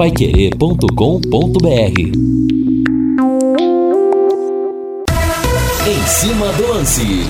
paiquerê.com.br Em cima do lance.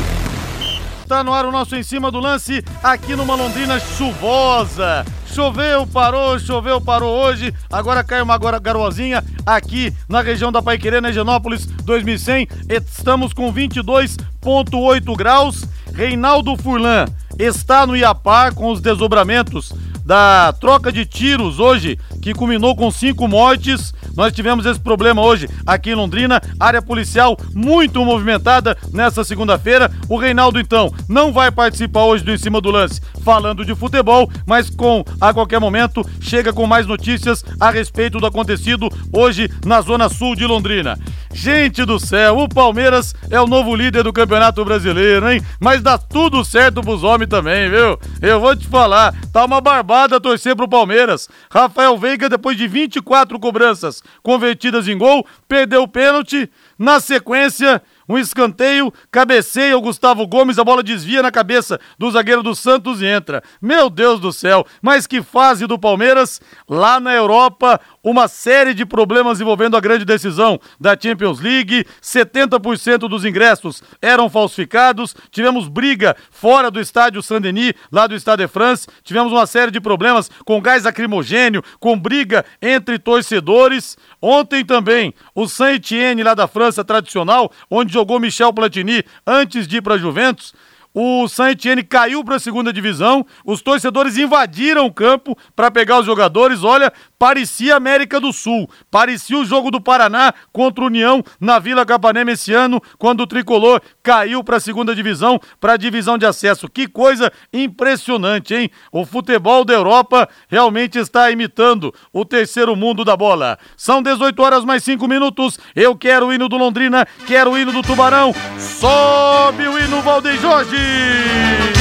Tá no ar o nosso Em Cima do Lance, aqui numa Londrina chuvosa. Choveu, parou, choveu, parou hoje. Agora caiu uma garoazinha aqui na região da Paiquerê, na Higienópolis 2100. Estamos com 22,8 graus. Reinaldo Furlan está no Iapar com os desdobramentos da troca de tiros hoje, que culminou com cinco mortes. Nós tivemos esse problema hoje aqui em Londrina, área policial muito movimentada nessa segunda-feira. O Reinaldo, então, não vai participar hoje do Em Cima do Lance falando de futebol, mas com a qualquer momento chega com mais notícias a respeito do acontecido hoje na Zona Sul de Londrina. Gente do céu, o Palmeiras é o novo líder do Campeonato Brasileiro, hein? Mas dá tudo certo pros homens também, viu? Eu vou te falar, tá uma barbada torcer pro Palmeiras. Rafael Veiga, depois de 24 cobranças convertidas em gol, perdeu o pênalti. Na sequência, um escanteio, cabeceia o Gustavo Gomes, a bola desvia na cabeça do zagueiro do Santos e entra. Meu Deus do céu, mas que fase do Palmeiras lá na Europa, uma série de problemas envolvendo a grande decisão da Champions League, 70% dos ingressos eram falsificados, tivemos briga fora do estádio Saint-Denis, lá do Stade de France, tivemos uma série de problemas com gás lacrimogênio, com briga entre torcedores. Ontem também, o Saint-Etienne lá da França tradicional, onde jogou Michel Platini antes de ir para Juventus. O Saint-Etienne caiu para a segunda divisão, os torcedores invadiram o campo para pegar os jogadores. Olha, parecia América do Sul, parecia o jogo do Paraná contra o União na Vila Capanema esse ano, quando o tricolor caiu para a segunda divisão, para a divisão de acesso. Que coisa impressionante, hein? O futebol da Europa realmente está imitando o terceiro mundo da bola. São 18 horas mais 5 minutos. Eu quero o hino do Londrina, quero o hino do Tubarão. Sobe o hino Valdeir Jorge! Felipe!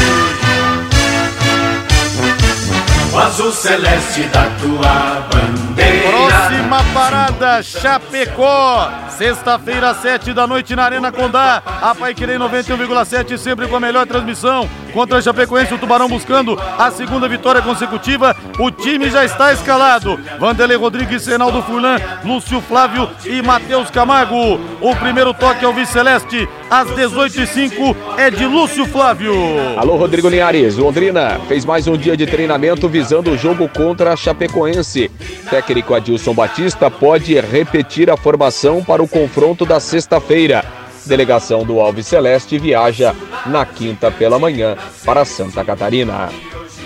O azul celeste da tua bandeira. Próxima parada, Chapecó. Sexta-feira, sete da noite na Arena Condá. A Pai Querer 91,7, sempre com a melhor transmissão. Contra a Chapecoense, o Tubarão buscando a segunda vitória consecutiva. O time já está escalado. Vanderlei Rodrigues, Reinaldo Furlan, Lúcio Flávio e Matheus Camargo. O primeiro toque ao Vice Celeste, às 18h05, é de Lúcio Flávio. Alô, Rodrigo Linhares. Londrina fez mais um dia de treinamento visando o jogo contra a Chapecoense. Técnico Adilson Batista pode repetir a formação para o confronto da sexta-feira. Delegação do Alves Celeste viaja na quinta pela manhã para Santa Catarina.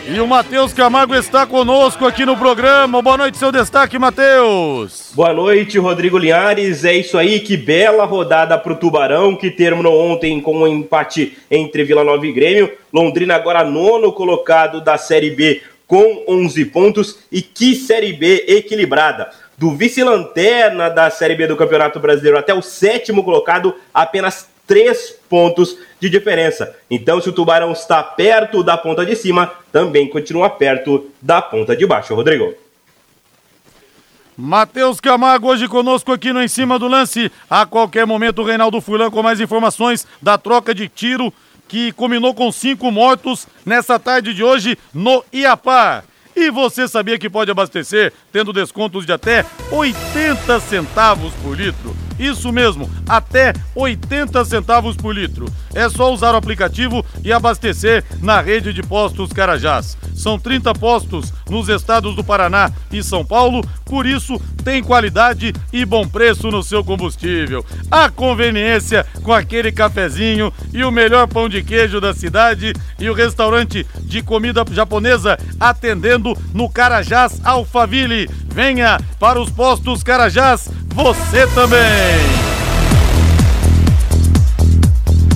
E o Matheus Camargo está conosco aqui no programa. Boa noite, seu destaque, Matheus. Boa noite, Rodrigo Linhares. É isso aí, que bela rodada para o Tubarão, que terminou ontem com um empate entre Vila Nova e Grêmio. Londrina agora nono colocado da Série B com 11 pontos. E que Série B equilibrada do vice-lanterna da Série B do Campeonato Brasileiro até o sétimo colocado, apenas três pontos de diferença. Então, se o Tubarão está perto da ponta de cima, também continua perto da ponta de baixo, Rodrigo. Matheus Camargo hoje conosco aqui no Em Cima do Lance. A qualquer momento, o Reinaldo Fulan com mais informações da troca de tiro que culminou com cinco mortos nessa tarde de hoje no Iapá. E você sabia que pode abastecer tendo descontos de até 80 centavos por litro? Isso mesmo, até 80 centavos por litro. É só usar o aplicativo e abastecer na rede de postos Carajás. São 30 postos nos estados do Paraná e São Paulo, por isso tem qualidade e bom preço no seu combustível. A conveniência com aquele cafezinho e o melhor pão de queijo da cidade e o restaurante de comida japonesa atendendo no Carajás Alphaville. Venha para os postos Carajás, você também.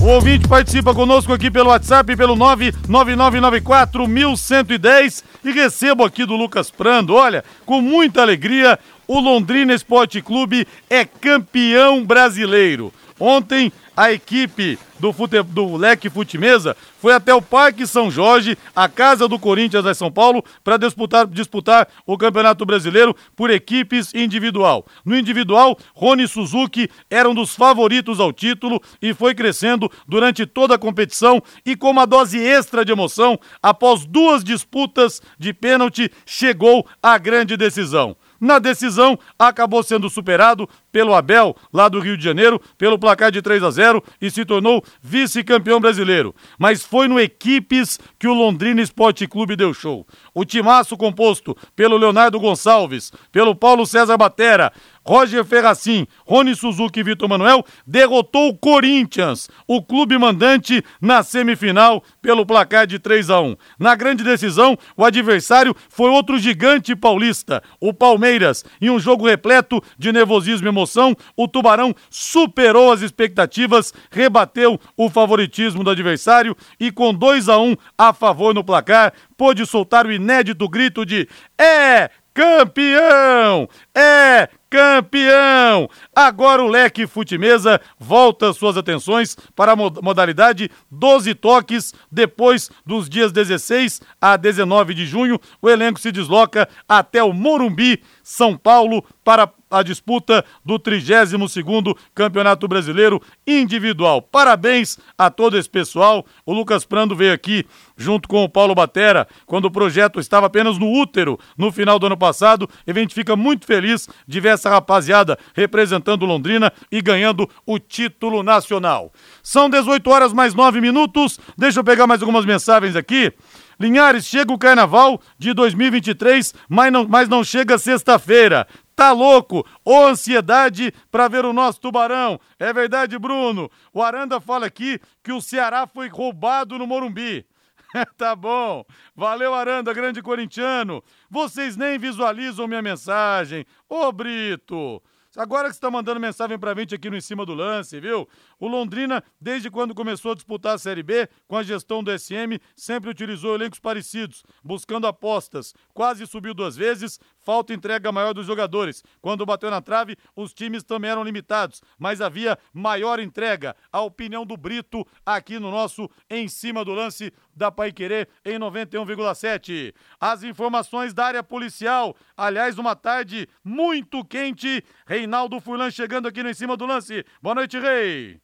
O ouvinte participa conosco aqui pelo WhatsApp, pelo 99994-1110 e recebo aqui do Lucas Prando. Olha, com muita alegria, o Londrina Esporte Clube é campeão brasileiro. Ontem a equipe do, fute, do Leque Futimesa foi até o Parque São Jorge, a casa do Corinthians em São Paulo, para disputar, disputar o Campeonato Brasileiro por equipes individual. No individual, Rony Suzuki era um dos favoritos ao título e foi crescendo durante toda a competição e com uma dose extra de emoção, após duas disputas de pênalti, chegou à grande decisão. Na decisão, acabou sendo superado pelo Abel, lá do Rio de Janeiro, pelo placar de 3 a 0 e se tornou vice-campeão brasileiro. Mas foi no Equipes que o Londrina Esporte Clube deu show. O timaço composto pelo Leonardo Gonçalves, pelo Paulo César Batera, Roger Ferracin, Rony Suzuki e Vitor Manuel derrotou o Corinthians, o clube mandante, na semifinal pelo placar de 3 a 1. Na grande decisão, o adversário foi outro gigante paulista, o Palmeiras. Em um jogo repleto de nervosismo e emoção, o Tubarão superou as expectativas, rebateu o favoritismo do adversário e com 2 a 1 a favor no placar, pôde soltar o inédito grito de é campeão! É campeão! Agora o Leque Futimesa volta suas atenções para a modalidade 12 toques. Depois dos dias 16 a 19 de junho, o elenco se desloca até o Morumbi, São Paulo, para a disputa do 32º Campeonato Brasileiro Individual. Parabéns a todo esse pessoal. O Lucas Prando veio aqui junto com o Paulo Batera, quando o projeto estava apenas no útero no final do ano passado. E a gente fica muito feliz de ver essa rapaziada representando Londrina e ganhando o título nacional. São 18 horas mais 9 minutos. Deixa eu pegar mais algumas mensagens aqui. Linhares, chega o carnaval de 2023, mas não, mas não chega sexta-feira. Tá louco? Ô ansiedade para ver o nosso tubarão. É verdade, Bruno. O Aranda fala aqui que o Ceará foi roubado no Morumbi. tá bom. Valeu, Aranda, grande corintiano. Vocês nem visualizam minha mensagem. Ô, Brito. Agora que você está mandando mensagem para a gente aqui no Em Cima do Lance, viu? O Londrina, desde quando começou a disputar a Série B, com a gestão do SM, sempre utilizou elencos parecidos, buscando apostas. Quase subiu duas vezes, falta entrega maior dos jogadores. Quando bateu na trave, os times também eram limitados, mas havia maior entrega. A opinião do Brito aqui no nosso Em Cima do Lance da Querer em 91,7. As informações da área policial. Aliás, uma tarde muito quente. Reinaldo Furlan chegando aqui no Em Cima do Lance. Boa noite, Rei.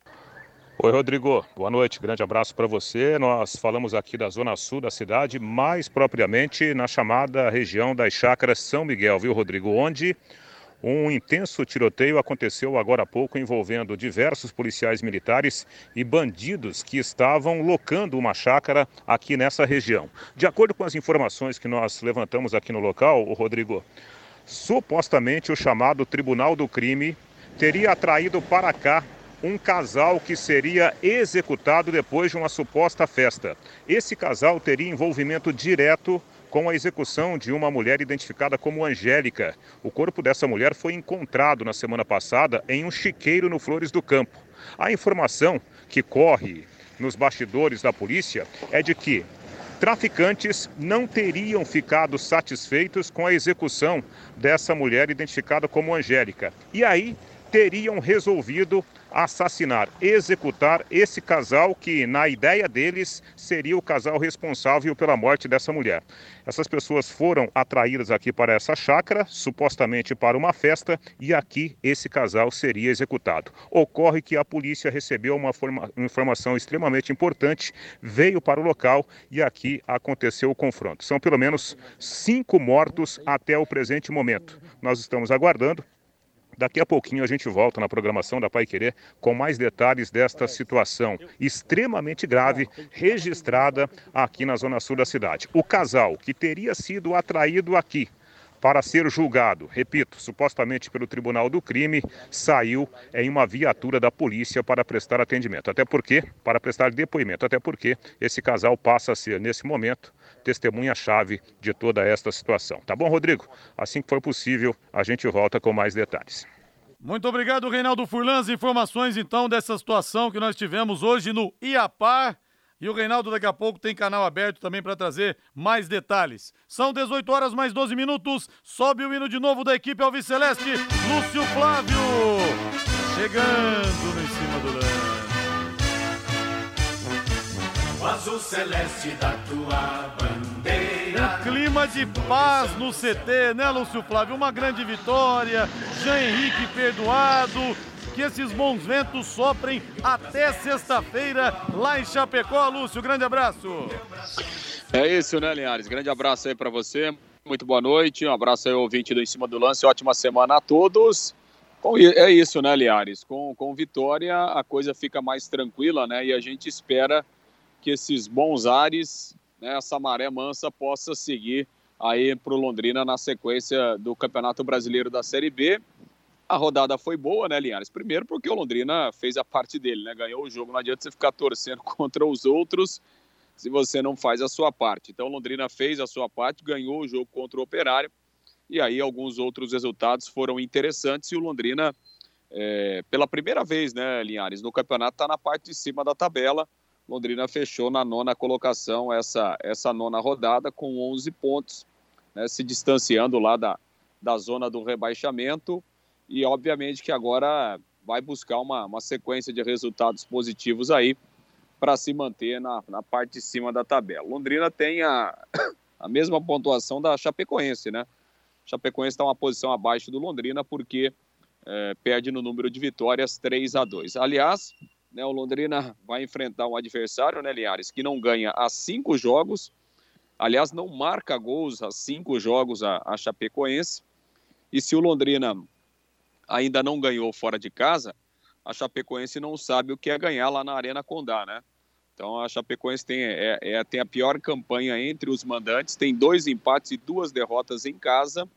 Oi, Rodrigo. Boa noite. Grande abraço para você. Nós falamos aqui da zona sul da cidade, mais propriamente na chamada região das Chácaras São Miguel, viu, Rodrigo? Onde um intenso tiroteio aconteceu agora há pouco envolvendo diversos policiais militares e bandidos que estavam locando uma chácara aqui nessa região. De acordo com as informações que nós levantamos aqui no local, o Rodrigo, supostamente o chamado Tribunal do Crime teria atraído para cá um casal que seria executado depois de uma suposta festa. Esse casal teria envolvimento direto com a execução de uma mulher identificada como Angélica. O corpo dessa mulher foi encontrado na semana passada em um chiqueiro no Flores do Campo. A informação que corre nos bastidores da polícia é de que traficantes não teriam ficado satisfeitos com a execução dessa mulher identificada como Angélica. E aí teriam resolvido assassinar, executar esse casal que, na ideia deles, seria o casal responsável pela morte dessa mulher. Essas pessoas foram atraídas aqui para essa chácara, supostamente para uma festa, e aqui esse casal seria executado. Ocorre que a polícia recebeu uma, forma, uma informação extremamente importante, veio para o local e aqui aconteceu o confronto. São pelo menos cinco mortos até o presente momento. Nós estamos aguardando Daqui a pouquinho a gente volta na programação da Pai Querer com mais detalhes desta situação extremamente grave registrada aqui na zona sul da cidade. O casal que teria sido atraído aqui para ser julgado, repito, supostamente pelo Tribunal do Crime, saiu em uma viatura da polícia para prestar atendimento. Até porque, para prestar depoimento, até porque esse casal passa a ser, nesse momento, testemunha-chave de toda esta situação. Tá bom, Rodrigo? Assim que for possível, a gente volta com mais detalhes. Muito obrigado, Reinaldo Furlan. As informações, então, dessa situação que nós tivemos hoje no Iapar. E o Reinaldo daqui a pouco tem canal aberto também para trazer mais detalhes. São 18 horas mais 12 minutos. Sobe o hino de novo da equipe Alves Celeste, Lúcio Flávio. Chegando no em cima do lance. O azul celeste da tua bandeira. Um clima de paz no CT, né, Lúcio Flávio? Uma grande vitória. Jean Henrique perdoado que esses bons ventos soprem até sexta-feira lá em Chapecó. Lúcio, grande abraço. É isso, né, Linhares? Grande abraço aí para você. muito boa noite. Um abraço aí, ouvinte do Em Cima do Lance. Ótima semana a todos. É isso, né, Liares? Com, com vitória, a coisa fica mais tranquila, né? E a gente espera que esses bons ares, né, essa maré mansa, possa seguir aí para o Londrina na sequência do Campeonato Brasileiro da Série B. A rodada foi boa, né, Linhares? Primeiro porque o Londrina fez a parte dele, né? Ganhou o jogo, não adianta você ficar torcendo contra os outros se você não faz a sua parte. Então, o Londrina fez a sua parte, ganhou o jogo contra o Operário, e aí alguns outros resultados foram interessantes, e o Londrina, é, pela primeira vez, né, Linhares, no campeonato, está na parte de cima da tabela. Londrina fechou na nona colocação essa, essa nona rodada com 11 pontos, né, se distanciando lá da, da zona do rebaixamento e obviamente que agora vai buscar uma, uma sequência de resultados positivos aí para se manter na, na parte de cima da tabela. Londrina tem a, a mesma pontuação da Chapecoense, né? Chapecoense está uma posição abaixo do Londrina porque é, perde no número de vitórias 3 a 2. Aliás, né, o Londrina vai enfrentar um adversário, né, Liares, que não ganha há cinco jogos. Aliás, não marca gols há cinco jogos a, a Chapecoense. E se o Londrina ainda não ganhou fora de casa, a Chapecoense não sabe o que é ganhar lá na Arena Condá, né? Então a Chapecoense tem, é, é, tem a pior campanha entre os mandantes, tem dois empates e duas derrotas em casa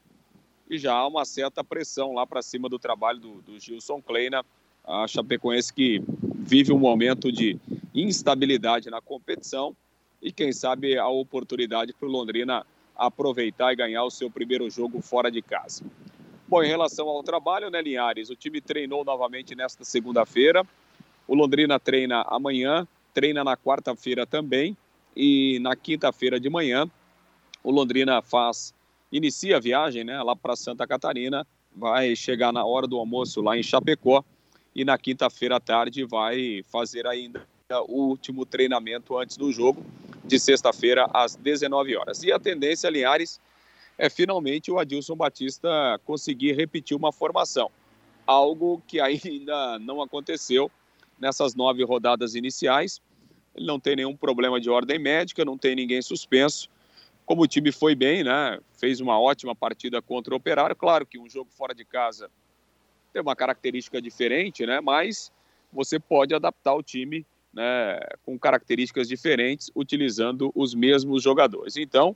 e já há uma certa pressão lá para cima do trabalho do, do Gilson Kleina, a Chapecoense que vive um momento de instabilidade na competição e quem sabe a oportunidade para o Londrina aproveitar e ganhar o seu primeiro jogo fora de casa. Bom, em relação ao trabalho, né, Linhares? O time treinou novamente nesta segunda-feira. O Londrina treina amanhã, treina na quarta-feira também. E na quinta-feira de manhã, o Londrina faz, inicia a viagem, né, lá para Santa Catarina. Vai chegar na hora do almoço lá em Chapecó. E na quinta-feira à tarde vai fazer ainda o último treinamento antes do jogo, de sexta-feira às 19 horas. E a tendência, Linhares, é finalmente o Adilson Batista conseguir repetir uma formação. Algo que ainda não aconteceu nessas nove rodadas iniciais. Ele não tem nenhum problema de ordem médica, não tem ninguém suspenso. Como o time foi bem, né? Fez uma ótima partida contra o Operário. Claro que um jogo fora de casa tem uma característica diferente, né? Mas você pode adaptar o time né, com características diferentes, utilizando os mesmos jogadores. Então,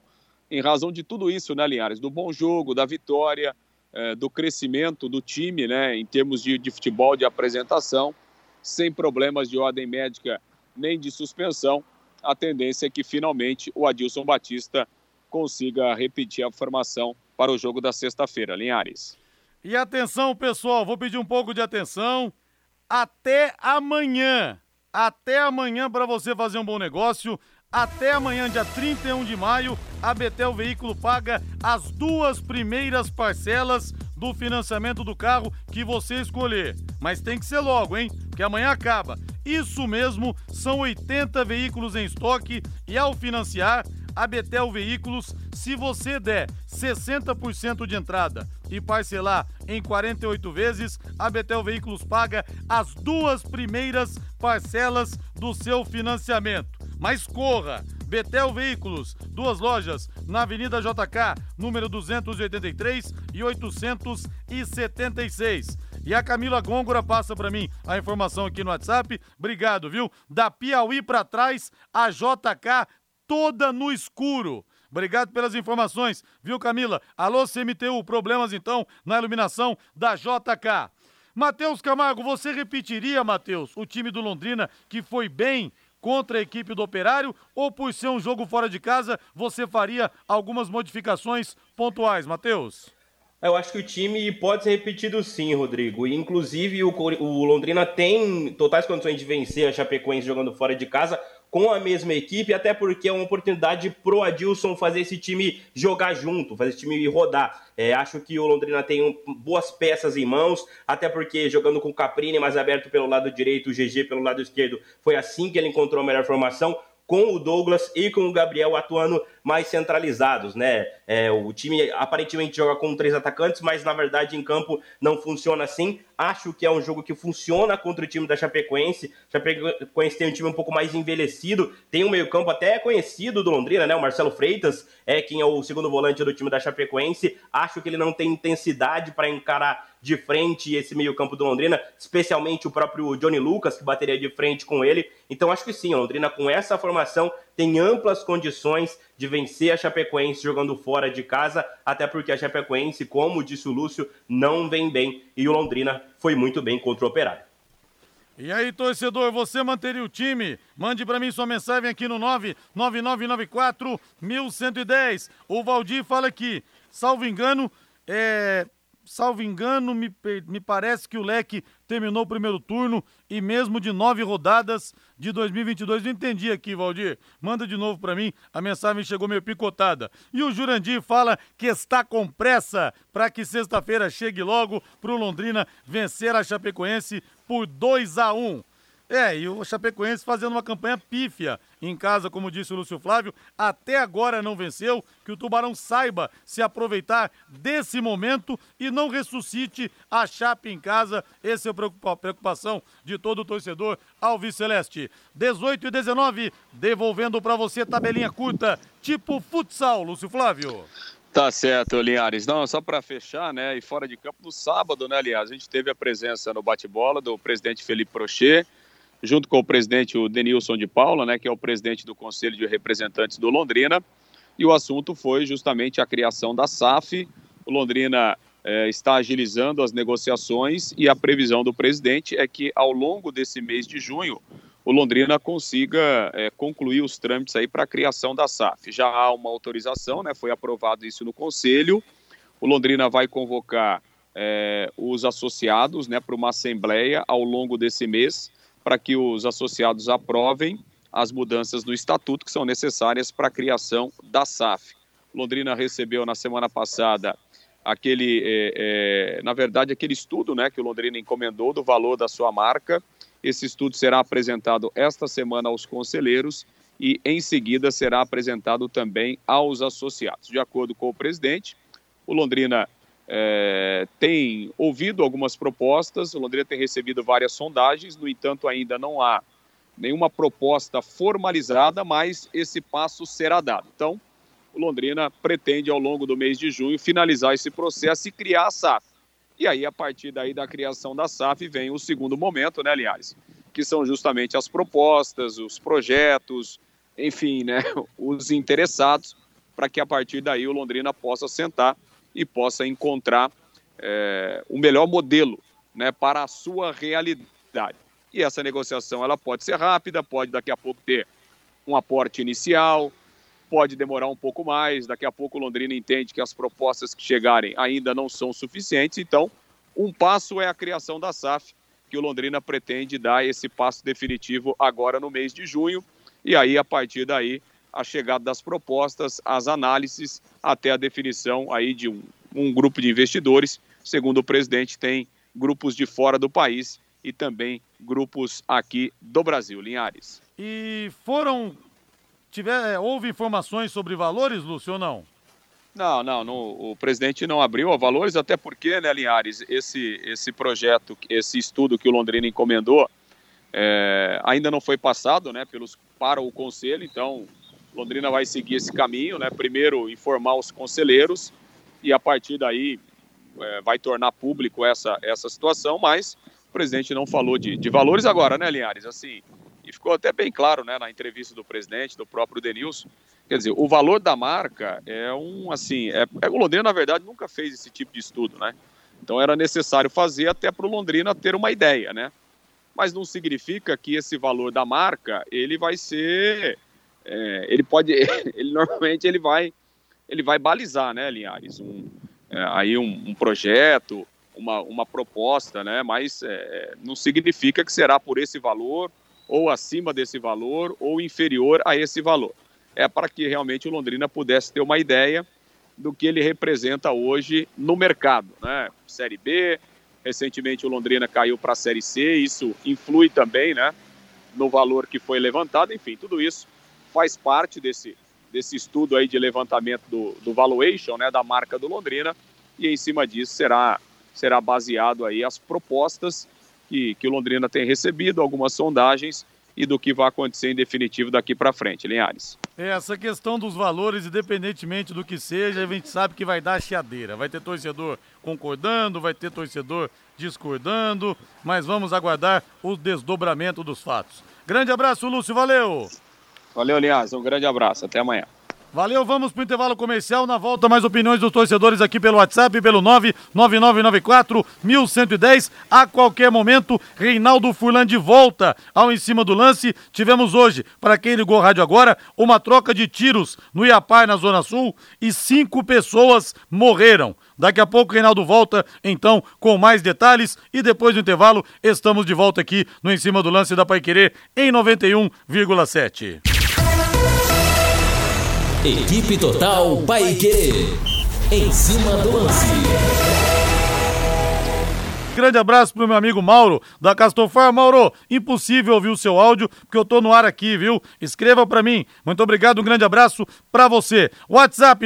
em razão de tudo isso, né, Linhares? Do bom jogo, da vitória, é, do crescimento do time, né, em termos de, de futebol, de apresentação, sem problemas de ordem médica nem de suspensão, a tendência é que finalmente o Adilson Batista consiga repetir a formação para o jogo da sexta-feira, Linhares. E atenção, pessoal, vou pedir um pouco de atenção. Até amanhã. Até amanhã para você fazer um bom negócio. Até amanhã, dia 31 de maio, a Betel Veículo paga as duas primeiras parcelas do financiamento do carro que você escolher. Mas tem que ser logo, hein? Porque amanhã acaba. Isso mesmo, são 80 veículos em estoque e ao financiar, a Betel Veículos, se você der 60% de entrada e parcelar em 48 vezes, a Betel Veículos paga as duas primeiras parcelas do seu financiamento mas corra! Betel Veículos, duas lojas na Avenida JK, número 283 e 876. E a Camila Gôngora passa para mim a informação aqui no WhatsApp. Obrigado, viu? Da Piauí para trás, a JK toda no escuro. Obrigado pelas informações, viu, Camila? Alô, CMTU, problemas então na iluminação da JK. Matheus Camargo, você repetiria, Matheus, o time do Londrina que foi bem contra a equipe do Operário ou por ser um jogo fora de casa, você faria algumas modificações pontuais, Matheus? Eu acho que o time pode ser repetido sim, Rodrigo. Inclusive, o, o Londrina tem totais condições de vencer a Chapecoense jogando fora de casa com a mesma equipe, até porque é uma oportunidade pro Adilson fazer esse time jogar junto, fazer esse time rodar. É, acho que o Londrina tem um, boas peças em mãos, até porque jogando com o Caprini mais aberto pelo lado direito, o GG pelo lado esquerdo, foi assim que ele encontrou a melhor formação com o Douglas e com o Gabriel atuando mais centralizados, né? É, o time aparentemente joga com três atacantes, mas na verdade em campo não funciona assim. Acho que é um jogo que funciona contra o time da Chapecoense. Chapecoense tem um time um pouco mais envelhecido, tem um meio-campo até conhecido do Londrina, né? O Marcelo Freitas é quem é o segundo volante do time da Chapecoense. Acho que ele não tem intensidade para encarar de frente esse meio-campo do Londrina, especialmente o próprio Johnny Lucas, que bateria de frente com ele. Então acho que sim, Londrina com essa formação tem amplas condições de vencer a Chapecoense jogando fora de casa, até porque a Chapecoense, como disse o Lúcio, não vem bem e o Londrina foi muito bem contra o Operário. E aí, torcedor, você manteria o time? Mande para mim sua mensagem aqui no 99994 1110. O Valdir fala aqui, salvo engano, é, salvo engano, me, me parece que o Leque terminou o primeiro turno e mesmo de nove rodadas de 2022. Não entendi aqui, Valdir. Manda de novo para mim, a mensagem chegou meio picotada. E o Jurandir fala que está com pressa para que sexta-feira chegue logo para o Londrina vencer a Chapecoense por 2 a 1 é, e o Chapecoense fazendo uma campanha pífia em casa, como disse o Lúcio Flávio, até agora não venceu, que o Tubarão saiba se aproveitar desse momento e não ressuscite a Chape em casa. Essa é a preocupação de todo o torcedor Alves Celeste. 18 e 19, devolvendo para você tabelinha curta, tipo futsal, Lúcio Flávio. Tá certo, Linhares. Não, só para fechar, né? E fora de campo, no sábado, né, aliás, a gente teve a presença no bate-bola do presidente Felipe Prochet junto com o presidente, o Denilson de Paula, né, que é o presidente do Conselho de Representantes do Londrina, e o assunto foi justamente a criação da SAF. O Londrina é, está agilizando as negociações e a previsão do presidente é que ao longo desse mês de junho o Londrina consiga é, concluir os trâmites aí para a criação da SAF. Já há uma autorização, né, foi aprovado isso no Conselho. O Londrina vai convocar é, os associados né, para uma assembleia ao longo desse mês para que os associados aprovem as mudanças do estatuto que são necessárias para a criação da SAF. Londrina recebeu na semana passada aquele, é, é, na verdade, aquele estudo né, que o Londrina encomendou do valor da sua marca. Esse estudo será apresentado esta semana aos conselheiros e, em seguida, será apresentado também aos associados. De acordo com o presidente, o Londrina é, tem ouvido algumas propostas, o Londrina tem recebido várias sondagens, no entanto, ainda não há nenhuma proposta formalizada, mas esse passo será dado. Então, o Londrina pretende, ao longo do mês de junho, finalizar esse processo e criar a SAF. E aí, a partir daí da criação da SAF, vem o segundo momento, né, aliás, que são justamente as propostas, os projetos, enfim, né, os interessados, para que a partir daí o Londrina possa sentar e possa encontrar é, o melhor modelo né, para a sua realidade. E essa negociação ela pode ser rápida, pode daqui a pouco ter um aporte inicial, pode demorar um pouco mais. Daqui a pouco o Londrina entende que as propostas que chegarem ainda não são suficientes. Então, um passo é a criação da SAF, que o Londrina pretende dar esse passo definitivo agora no mês de junho. E aí, a partir daí, a chegada das propostas, as análises, até a definição aí de um, um grupo de investidores. Segundo o presidente, tem grupos de fora do país e também grupos aqui do Brasil. Linhares. E foram. Tiver, é, houve informações sobre valores, Lúcio, ou não? Não, não, não, o presidente não abriu a valores, até porque, né, Linhares, esse, esse projeto, esse estudo que o Londrina encomendou, é, ainda não foi passado né, pelos, para o conselho, então Londrina vai seguir esse caminho, né? Primeiro informar os conselheiros e a partir daí é, vai tornar público essa, essa situação, mas o presidente não falou de, de valores agora, né, Linhares? Assim, e ficou até bem claro, né, na entrevista do presidente, do próprio Denilson, quer dizer, o valor da marca é um, assim, é, é, o Londrina, na verdade, nunca fez esse tipo de estudo, né? Então era necessário fazer até para o Londrina ter uma ideia, né? Mas não significa que esse valor da marca, ele vai ser é, ele pode, ele normalmente ele vai, ele vai balizar, né, Linhares, um, é, aí um, um, projeto, uma, uma proposta, né, mas é, não significa que será por esse valor ou acima desse valor ou inferior a esse valor. É para que realmente o Londrina pudesse ter uma ideia do que ele representa hoje no mercado, né? Série B, recentemente o Londrina caiu para a Série C, isso influi também, né, no valor que foi levantado, enfim, tudo isso faz parte desse, desse estudo aí de levantamento do, do valuation, né, da marca do Londrina, e em cima disso será, será baseado aí as propostas que, que o Londrina tem recebido, algumas sondagens e do que vai acontecer em definitivo daqui para frente, Linhares. É, essa questão dos valores, independentemente do que seja, a gente sabe que vai dar chiadeira. Vai ter torcedor concordando, vai ter torcedor discordando, mas vamos aguardar o desdobramento dos fatos. Grande abraço, Lúcio, valeu! Valeu, Linhares, um grande abraço, até amanhã. Valeu, vamos pro intervalo comercial. Na volta, mais opiniões dos torcedores aqui pelo WhatsApp, pelo 99994 1110. A qualquer momento, Reinaldo Furlan de volta ao em cima do lance. Tivemos hoje, para quem ligou o rádio agora, uma troca de tiros no Iapar, na Zona Sul, e cinco pessoas morreram. Daqui a pouco, Reinaldo volta, então, com mais detalhes. E depois do intervalo, estamos de volta aqui no Em Cima do Lance da Paiquerê, em 91,7. Equipe Total Paiquerê. Em cima do lance. Grande abraço pro meu amigo Mauro, da Castofar. Mauro, impossível ouvir o seu áudio, porque eu tô no ar aqui, viu? Escreva para mim. Muito obrigado, um grande abraço para você. WhatsApp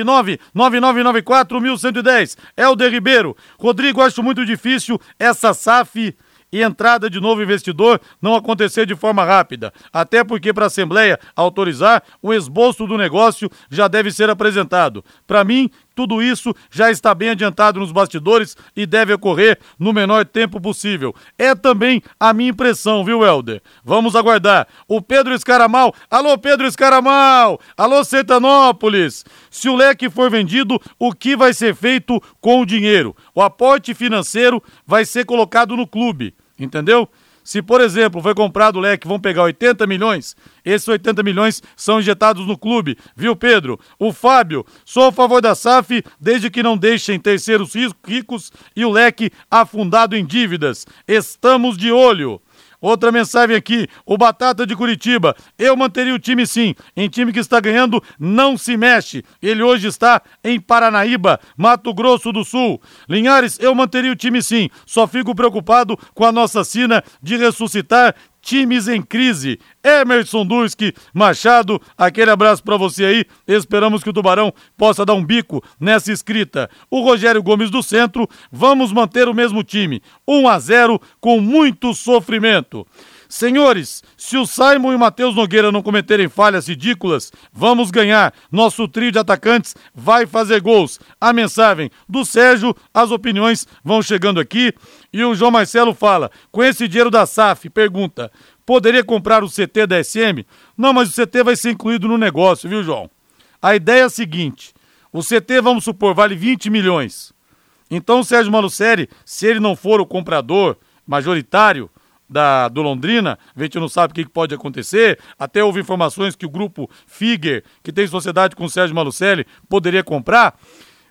999941110. Helder Ribeiro. Rodrigo, acho muito difícil essa SAF e entrada de novo investidor não acontecer de forma rápida. Até porque para a Assembleia autorizar, o esboço do negócio já deve ser apresentado. Para mim, tudo isso já está bem adiantado nos bastidores e deve ocorrer no menor tempo possível. É também a minha impressão, viu, Helder? Vamos aguardar. O Pedro Escaramal. Alô, Pedro Escaramal! Alô, Sertanópolis! Se o leque for vendido, o que vai ser feito com o dinheiro? O aporte financeiro vai ser colocado no clube, entendeu? Se, por exemplo, foi comprado o leque, vão pegar 80 milhões, esses 80 milhões são injetados no clube, viu, Pedro? O Fábio, sou a favor da SAF desde que não deixem terceiros ricos e o leque afundado em dívidas. Estamos de olho. Outra mensagem aqui, o Batata de Curitiba. Eu manteria o time sim. Em time que está ganhando, não se mexe. Ele hoje está em Paranaíba, Mato Grosso do Sul. Linhares, eu manteria o time sim. Só fico preocupado com a nossa sina de ressuscitar times em crise. Emerson Durski Machado, aquele abraço para você aí. Esperamos que o Tubarão possa dar um bico nessa escrita. O Rogério Gomes do Centro, vamos manter o mesmo time. 1 a 0 com muito sofrimento. Senhores, se o Simon e o Matheus Nogueira não cometerem falhas ridículas, vamos ganhar. Nosso trio de atacantes vai fazer gols. A mensagem do Sérgio, as opiniões vão chegando aqui. E o João Marcelo fala: com esse dinheiro da SAF, pergunta, poderia comprar o CT da SM? Não, mas o CT vai ser incluído no negócio, viu, João? A ideia é a seguinte: o CT, vamos supor, vale 20 milhões. Então o Sérgio Malucelli, se ele não for o comprador majoritário, da, do Londrina, a gente não sabe o que pode acontecer. Até houve informações que o grupo Figuer, que tem sociedade com o Sérgio Malucelli, poderia comprar.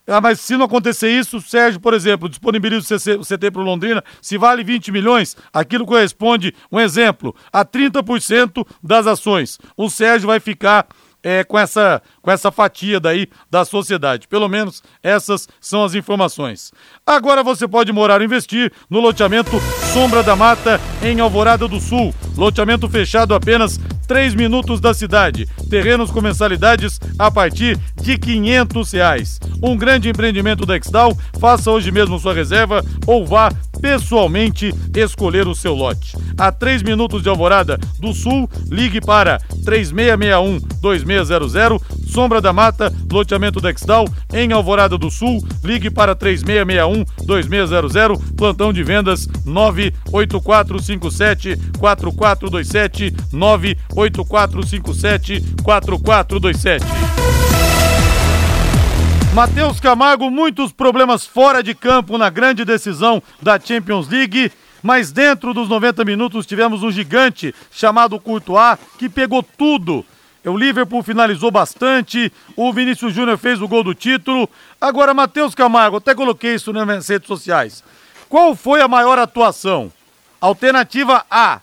Ah, mas se não acontecer isso, o Sérgio, por exemplo, disponibiliza o CT para o Londrina, se vale 20 milhões, aquilo corresponde, um exemplo, a 30% das ações. O Sérgio vai ficar é, com, essa, com essa fatia daí da sociedade. Pelo menos essas são as informações. Agora você pode morar ou investir no loteamento Sombra da Mata, em Alvorada do Sul. Loteamento fechado apenas 3 minutos da cidade. Terrenos com mensalidades a partir de 500 reais. Um grande empreendimento da Exdal. Faça hoje mesmo sua reserva ou vá pessoalmente escolher o seu lote. A 3 minutos de Alvorada do Sul, ligue para 3661 2600 Sombra da Mata, loteamento Dextal, em Alvorada do Sul. Ligue para 3661 2600, plantão de vendas 98457 4427 98457 4427. Matheus Camargo, muitos problemas fora de campo na grande decisão da Champions League. Mas dentro dos 90 minutos tivemos um gigante chamado Courtois que pegou tudo o Liverpool finalizou bastante. O Vinícius Júnior fez o gol do título. Agora, Matheus Camargo, até coloquei isso nas redes sociais. Qual foi a maior atuação? Alternativa A,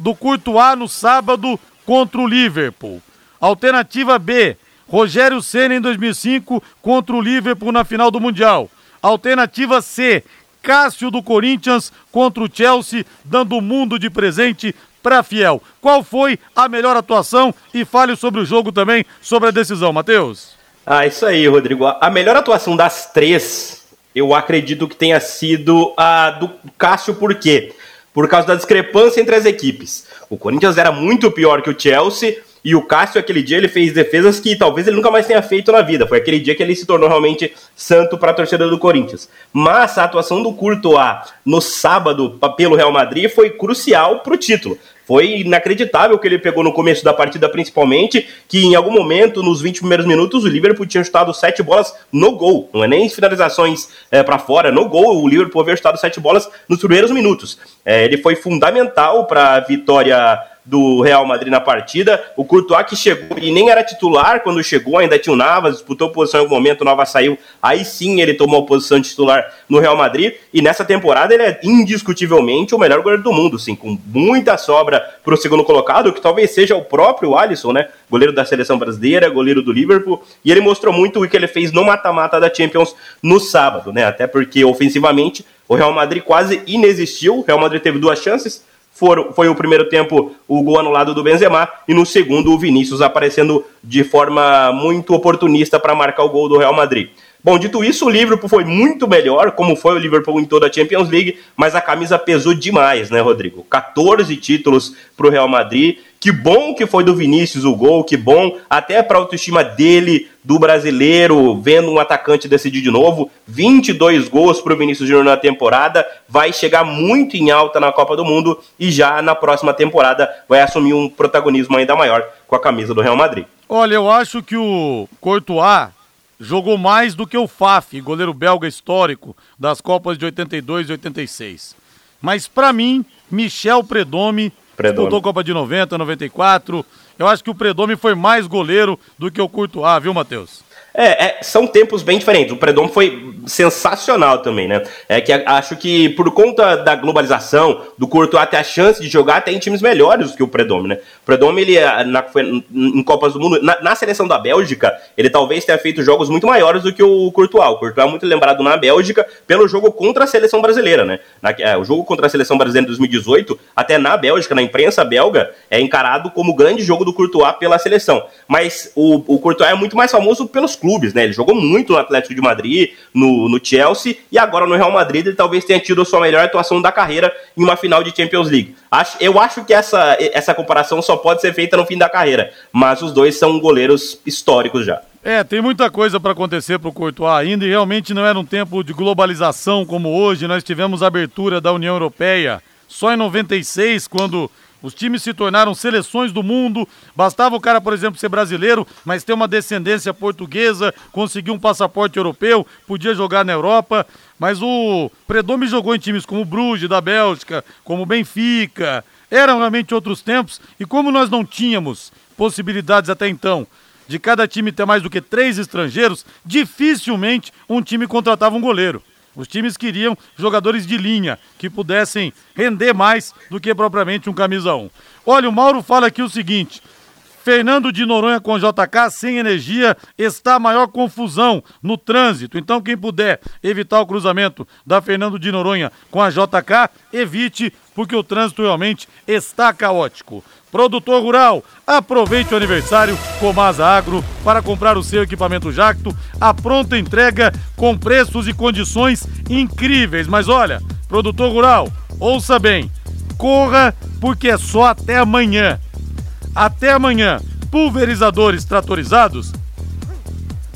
do Courtois no sábado contra o Liverpool. Alternativa B, Rogério Senna em 2005 contra o Liverpool na final do Mundial. Alternativa C, Cássio do Corinthians contra o Chelsea, dando o mundo de presente para Fiel. Qual foi a melhor atuação e fale sobre o jogo também, sobre a decisão, Matheus. Ah, isso aí, Rodrigo. A melhor atuação das três, eu acredito que tenha sido a do Cássio, por quê? Por causa da discrepância entre as equipes. O Corinthians era muito pior que o Chelsea e o Cássio, aquele dia, ele fez defesas que talvez ele nunca mais tenha feito na vida. Foi aquele dia que ele se tornou realmente santo para a torcida do Corinthians. Mas a atuação do Courtois no sábado pelo Real Madrid foi crucial para o título. Foi inacreditável o que ele pegou no começo da partida, principalmente, que em algum momento, nos 20 primeiros minutos, o Liverpool tinha chutado sete bolas no gol. Não é nem finalizações é, para fora, no gol. O Liverpool havia chutado sete bolas nos primeiros minutos. É, ele foi fundamental para a vitória do Real Madrid na partida. O Courtois que chegou e nem era titular quando chegou, ainda tinha o Navas, disputou posição em algum momento, o Navas saiu. Aí sim ele tomou a posição de titular no Real Madrid. E nessa temporada ele é indiscutivelmente o melhor goleiro do mundo, sim, com muita sobra para o segundo colocado, que talvez seja o próprio Alisson, né? Goleiro da seleção brasileira, goleiro do Liverpool. E ele mostrou muito o que ele fez no mata-mata da Champions no sábado, né? Até porque ofensivamente o Real Madrid quase inexistiu. O Real Madrid teve duas chances, foram, foi o primeiro tempo o gol anulado do Benzema e no segundo o Vinícius aparecendo de forma muito oportunista para marcar o gol do Real Madrid. Bom, dito isso, o Liverpool foi muito melhor, como foi o Liverpool em toda a Champions League, mas a camisa pesou demais, né, Rodrigo? 14 títulos para o Real Madrid. Que bom que foi do Vinícius o gol, que bom até para a autoestima dele, do brasileiro, vendo um atacante decidir de novo. 22 gols para o Vinícius Júnior na temporada, vai chegar muito em alta na Copa do Mundo e já na próxima temporada vai assumir um protagonismo ainda maior com a camisa do Real Madrid. Olha, eu acho que o Courtois jogou mais do que o Faf, goleiro belga histórico das Copas de 82 e 86. Mas para mim, Michel Predome. Disputou Copa de 90, 94. Eu acho que o Predome foi mais goleiro do que o Courtois, viu, Matheus? É, é, são tempos bem diferentes. O Predom foi sensacional também, né? É que acho que por conta da globalização, do Courtois ter a chance de jogar até em times melhores que o Predom, né? O Predom, ele, é, na, foi, em Copas do Mundo, na, na, seleção da Bélgica, ele talvez tenha feito jogos muito maiores do que o Courtois. O Courtois é muito lembrado na Bélgica pelo jogo contra a seleção brasileira, né? Na, é, o jogo contra a seleção brasileira em 2018, até na Bélgica, na imprensa belga, é encarado como o grande jogo do Courtois pela seleção. Mas o, o Courtois é muito mais famoso pelos clubes, né? Ele jogou muito no Atlético de Madrid, no, no Chelsea e agora no Real Madrid ele talvez tenha tido a sua melhor atuação da carreira em uma final de Champions League. Acho, eu acho que essa, essa comparação só pode ser feita no fim da carreira, mas os dois são goleiros históricos já. É, tem muita coisa para acontecer para o Courtois ainda e realmente não era um tempo de globalização como hoje. Nós tivemos a abertura da União Europeia só em 96, quando os times se tornaram seleções do mundo. Bastava o cara, por exemplo, ser brasileiro, mas ter uma descendência portuguesa, conseguir um passaporte europeu, podia jogar na Europa. Mas o Predome jogou em times como o Bruges, da Bélgica, como o Benfica. Eram realmente outros tempos. E como nós não tínhamos possibilidades até então de cada time ter mais do que três estrangeiros, dificilmente um time contratava um goleiro. Os times queriam jogadores de linha que pudessem render mais do que propriamente um camisa 1. Olha, o Mauro fala aqui o seguinte: Fernando de Noronha com JK sem energia está a maior confusão no trânsito. Então, quem puder evitar o cruzamento da Fernando de Noronha com a JK, evite, porque o trânsito realmente está caótico. Produtor rural, aproveite o aniversário Comasa Agro para comprar o seu equipamento Jacto. A pronta entrega com preços e condições incríveis. Mas olha, produtor rural, ouça bem, corra porque é só até amanhã. Até amanhã. Pulverizadores tratorizados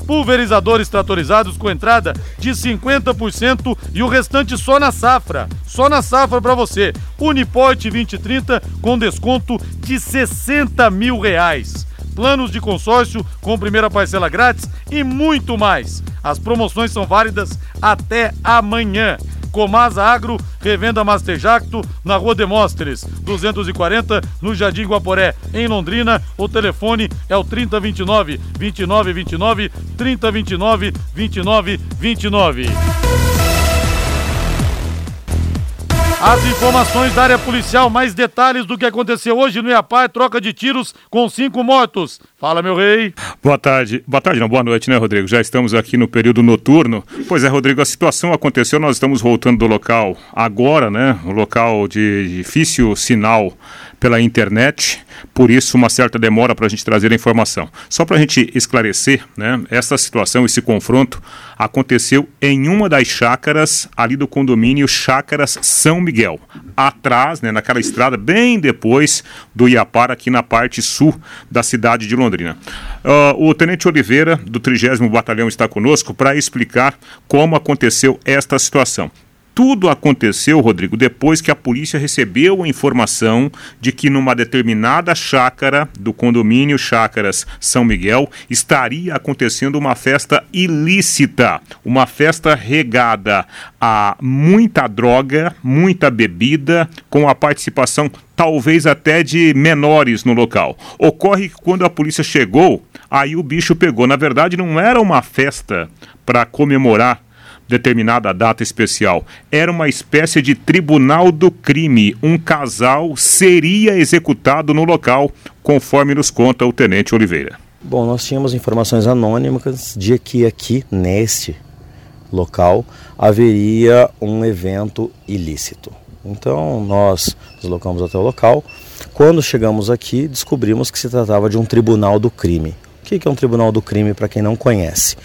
pulverizadores tratorizados com entrada de 50% e o restante só na safra. Só na safra para você. Uniporte 2030 com desconto de 60 mil reais. Planos de consórcio com primeira parcela grátis e muito mais. As promoções são válidas até amanhã. Comasa Agro, revenda Master Jacto, na Rua Demóstenes, 240, no Jardim Guaporé, em Londrina. O telefone é o 3029 2929 3029 2929. As informações da área policial, mais detalhes do que aconteceu hoje no Iapá, troca de tiros com cinco mortos. Fala, meu rei. Boa tarde. Boa tarde, não, boa noite, né, Rodrigo? Já estamos aqui no período noturno. Pois é, Rodrigo, a situação aconteceu, nós estamos voltando do local agora, né? Um local de difícil sinal pela internet, por isso uma certa demora para a gente trazer a informação. Só para a gente esclarecer, né, essa situação, esse confronto aconteceu em uma das chácaras ali do condomínio Chácaras São Miguel, atrás, né, naquela estrada bem depois do Iapar, aqui na parte sul da cidade de Londrina. Uh, o Tenente Oliveira, do 30 Batalhão, está conosco para explicar como aconteceu esta situação tudo aconteceu, Rodrigo, depois que a polícia recebeu a informação de que numa determinada chácara do condomínio Chácaras São Miguel estaria acontecendo uma festa ilícita, uma festa regada a muita droga, muita bebida, com a participação talvez até de menores no local. Ocorre que quando a polícia chegou, aí o bicho pegou. Na verdade, não era uma festa para comemorar determinada data especial. Era uma espécie de tribunal do crime. Um casal seria executado no local, conforme nos conta o tenente Oliveira. Bom, nós tínhamos informações anônimas de que aqui, neste local, haveria um evento ilícito. Então, nós deslocamos até o local. Quando chegamos aqui, descobrimos que se tratava de um tribunal do crime. O que é um tribunal do crime para quem não conhece?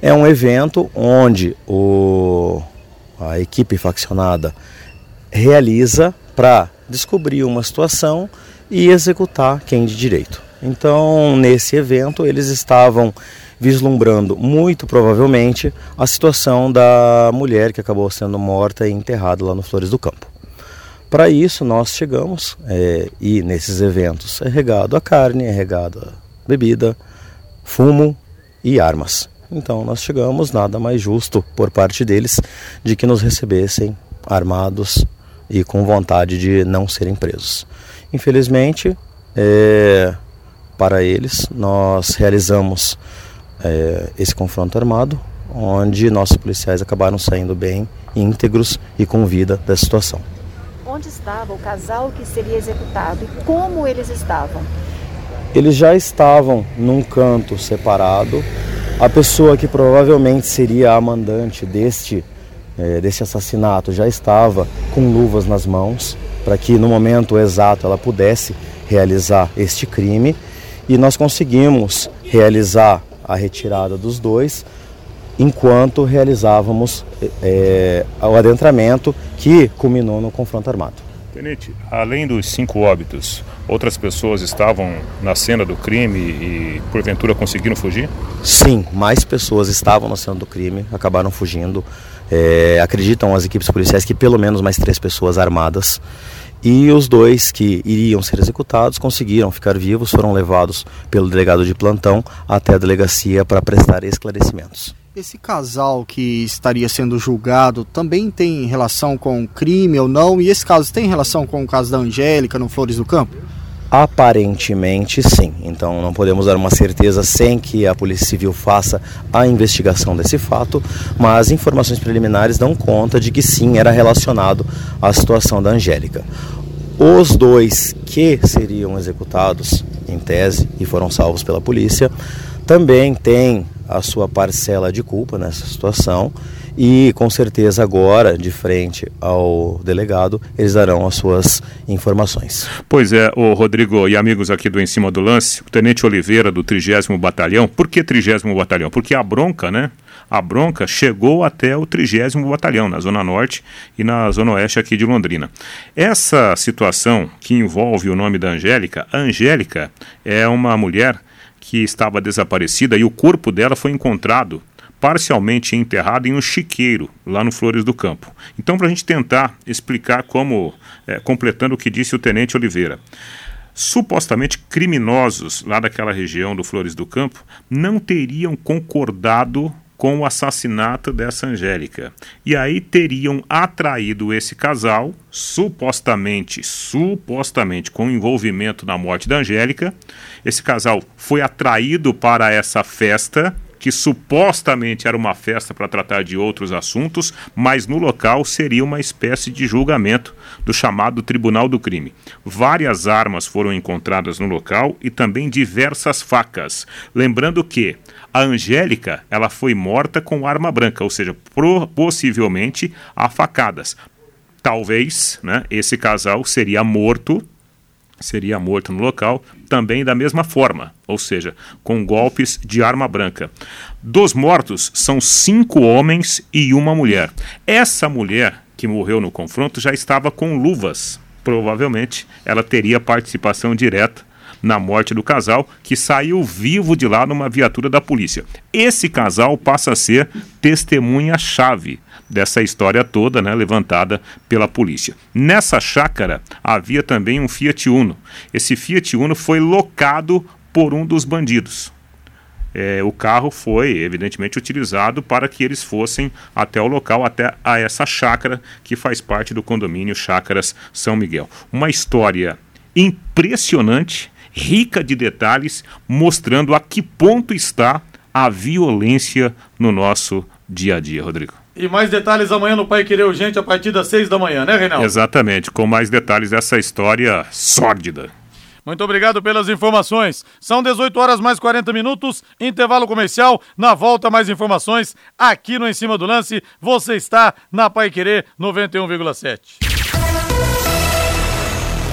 É um evento onde o, a equipe faccionada realiza para descobrir uma situação e executar quem de direito. Então, nesse evento, eles estavam vislumbrando muito provavelmente a situação da mulher que acabou sendo morta e enterrada lá no Flores do Campo. Para isso, nós chegamos é, e nesses eventos é regado a carne, é regado bebida, fumo e armas. Então nós chegamos, nada mais justo por parte deles de que nos recebessem armados e com vontade de não serem presos. Infelizmente, é, para eles, nós realizamos é, esse confronto armado, onde nossos policiais acabaram saindo bem íntegros e com vida da situação. Onde estava o casal que seria executado e como eles estavam? Eles já estavam num canto separado. A pessoa que provavelmente seria a mandante deste, é, deste assassinato já estava com luvas nas mãos para que no momento exato ela pudesse realizar este crime. E nós conseguimos realizar a retirada dos dois enquanto realizávamos é, o adentramento que culminou no confronto armado. Tenente, além dos cinco óbitos, outras pessoas estavam na cena do crime e porventura conseguiram fugir? Sim, mais pessoas estavam na cena do crime, acabaram fugindo. É, acreditam as equipes policiais que pelo menos mais três pessoas armadas. E os dois que iriam ser executados conseguiram ficar vivos, foram levados pelo delegado de plantão até a delegacia para prestar esclarecimentos. Esse casal que estaria sendo julgado também tem relação com crime ou não? E esse caso tem relação com o caso da Angélica no Flores do Campo? Aparentemente sim. Então não podemos dar uma certeza sem que a Polícia Civil faça a investigação desse fato, mas informações preliminares dão conta de que sim era relacionado à situação da Angélica. Os dois que seriam executados, em tese, e foram salvos pela polícia, também têm a sua parcela de culpa nessa situação e com certeza agora, de frente ao delegado, eles darão as suas informações. Pois é, o Rodrigo e amigos aqui do Em Cima do Lance, o Tenente Oliveira do 30 Batalhão, por que 30 Batalhão? Porque a bronca, né? A bronca chegou até o 30 Batalhão, na Zona Norte e na Zona Oeste aqui de Londrina. Essa situação que envolve o nome da Angélica, a Angélica é uma mulher que estava desaparecida e o corpo dela foi encontrado parcialmente enterrado em um chiqueiro lá no Flores do Campo. Então, para a gente tentar explicar como, é, completando o que disse o Tenente Oliveira, supostamente criminosos lá daquela região do Flores do Campo não teriam concordado com o assassinato dessa Angélica. E aí teriam atraído esse casal, supostamente, supostamente com envolvimento na morte da Angélica. Esse casal foi atraído para essa festa que supostamente era uma festa para tratar de outros assuntos, mas no local seria uma espécie de julgamento do chamado Tribunal do Crime. Várias armas foram encontradas no local e também diversas facas. Lembrando que a Angélica ela foi morta com arma branca, ou seja, possivelmente a facadas. Talvez né, esse casal seria morto seria morto no local, também da mesma forma, ou seja, com golpes de arma branca. Dos mortos são cinco homens e uma mulher. Essa mulher que morreu no confronto já estava com luvas. Provavelmente ela teria participação direta na morte do casal, que saiu vivo de lá numa viatura da polícia. Esse casal passa a ser testemunha-chave dessa história toda, né, levantada pela polícia. Nessa chácara havia também um Fiat Uno. Esse Fiat Uno foi locado por um dos bandidos. É, o carro foi, evidentemente, utilizado para que eles fossem até o local, até a essa chácara que faz parte do condomínio Chácaras São Miguel. Uma história impressionante, rica de detalhes, mostrando a que ponto está a violência no nosso dia a dia, Rodrigo. E mais detalhes amanhã no Pai Querer Urgente a partir das seis da manhã, né, Reinaldo? Exatamente, com mais detalhes dessa história sórdida. Muito obrigado pelas informações. São 18 horas mais 40 minutos, intervalo comercial. Na volta, mais informações aqui no Em Cima do Lance. Você está na Pai Querer 91,7.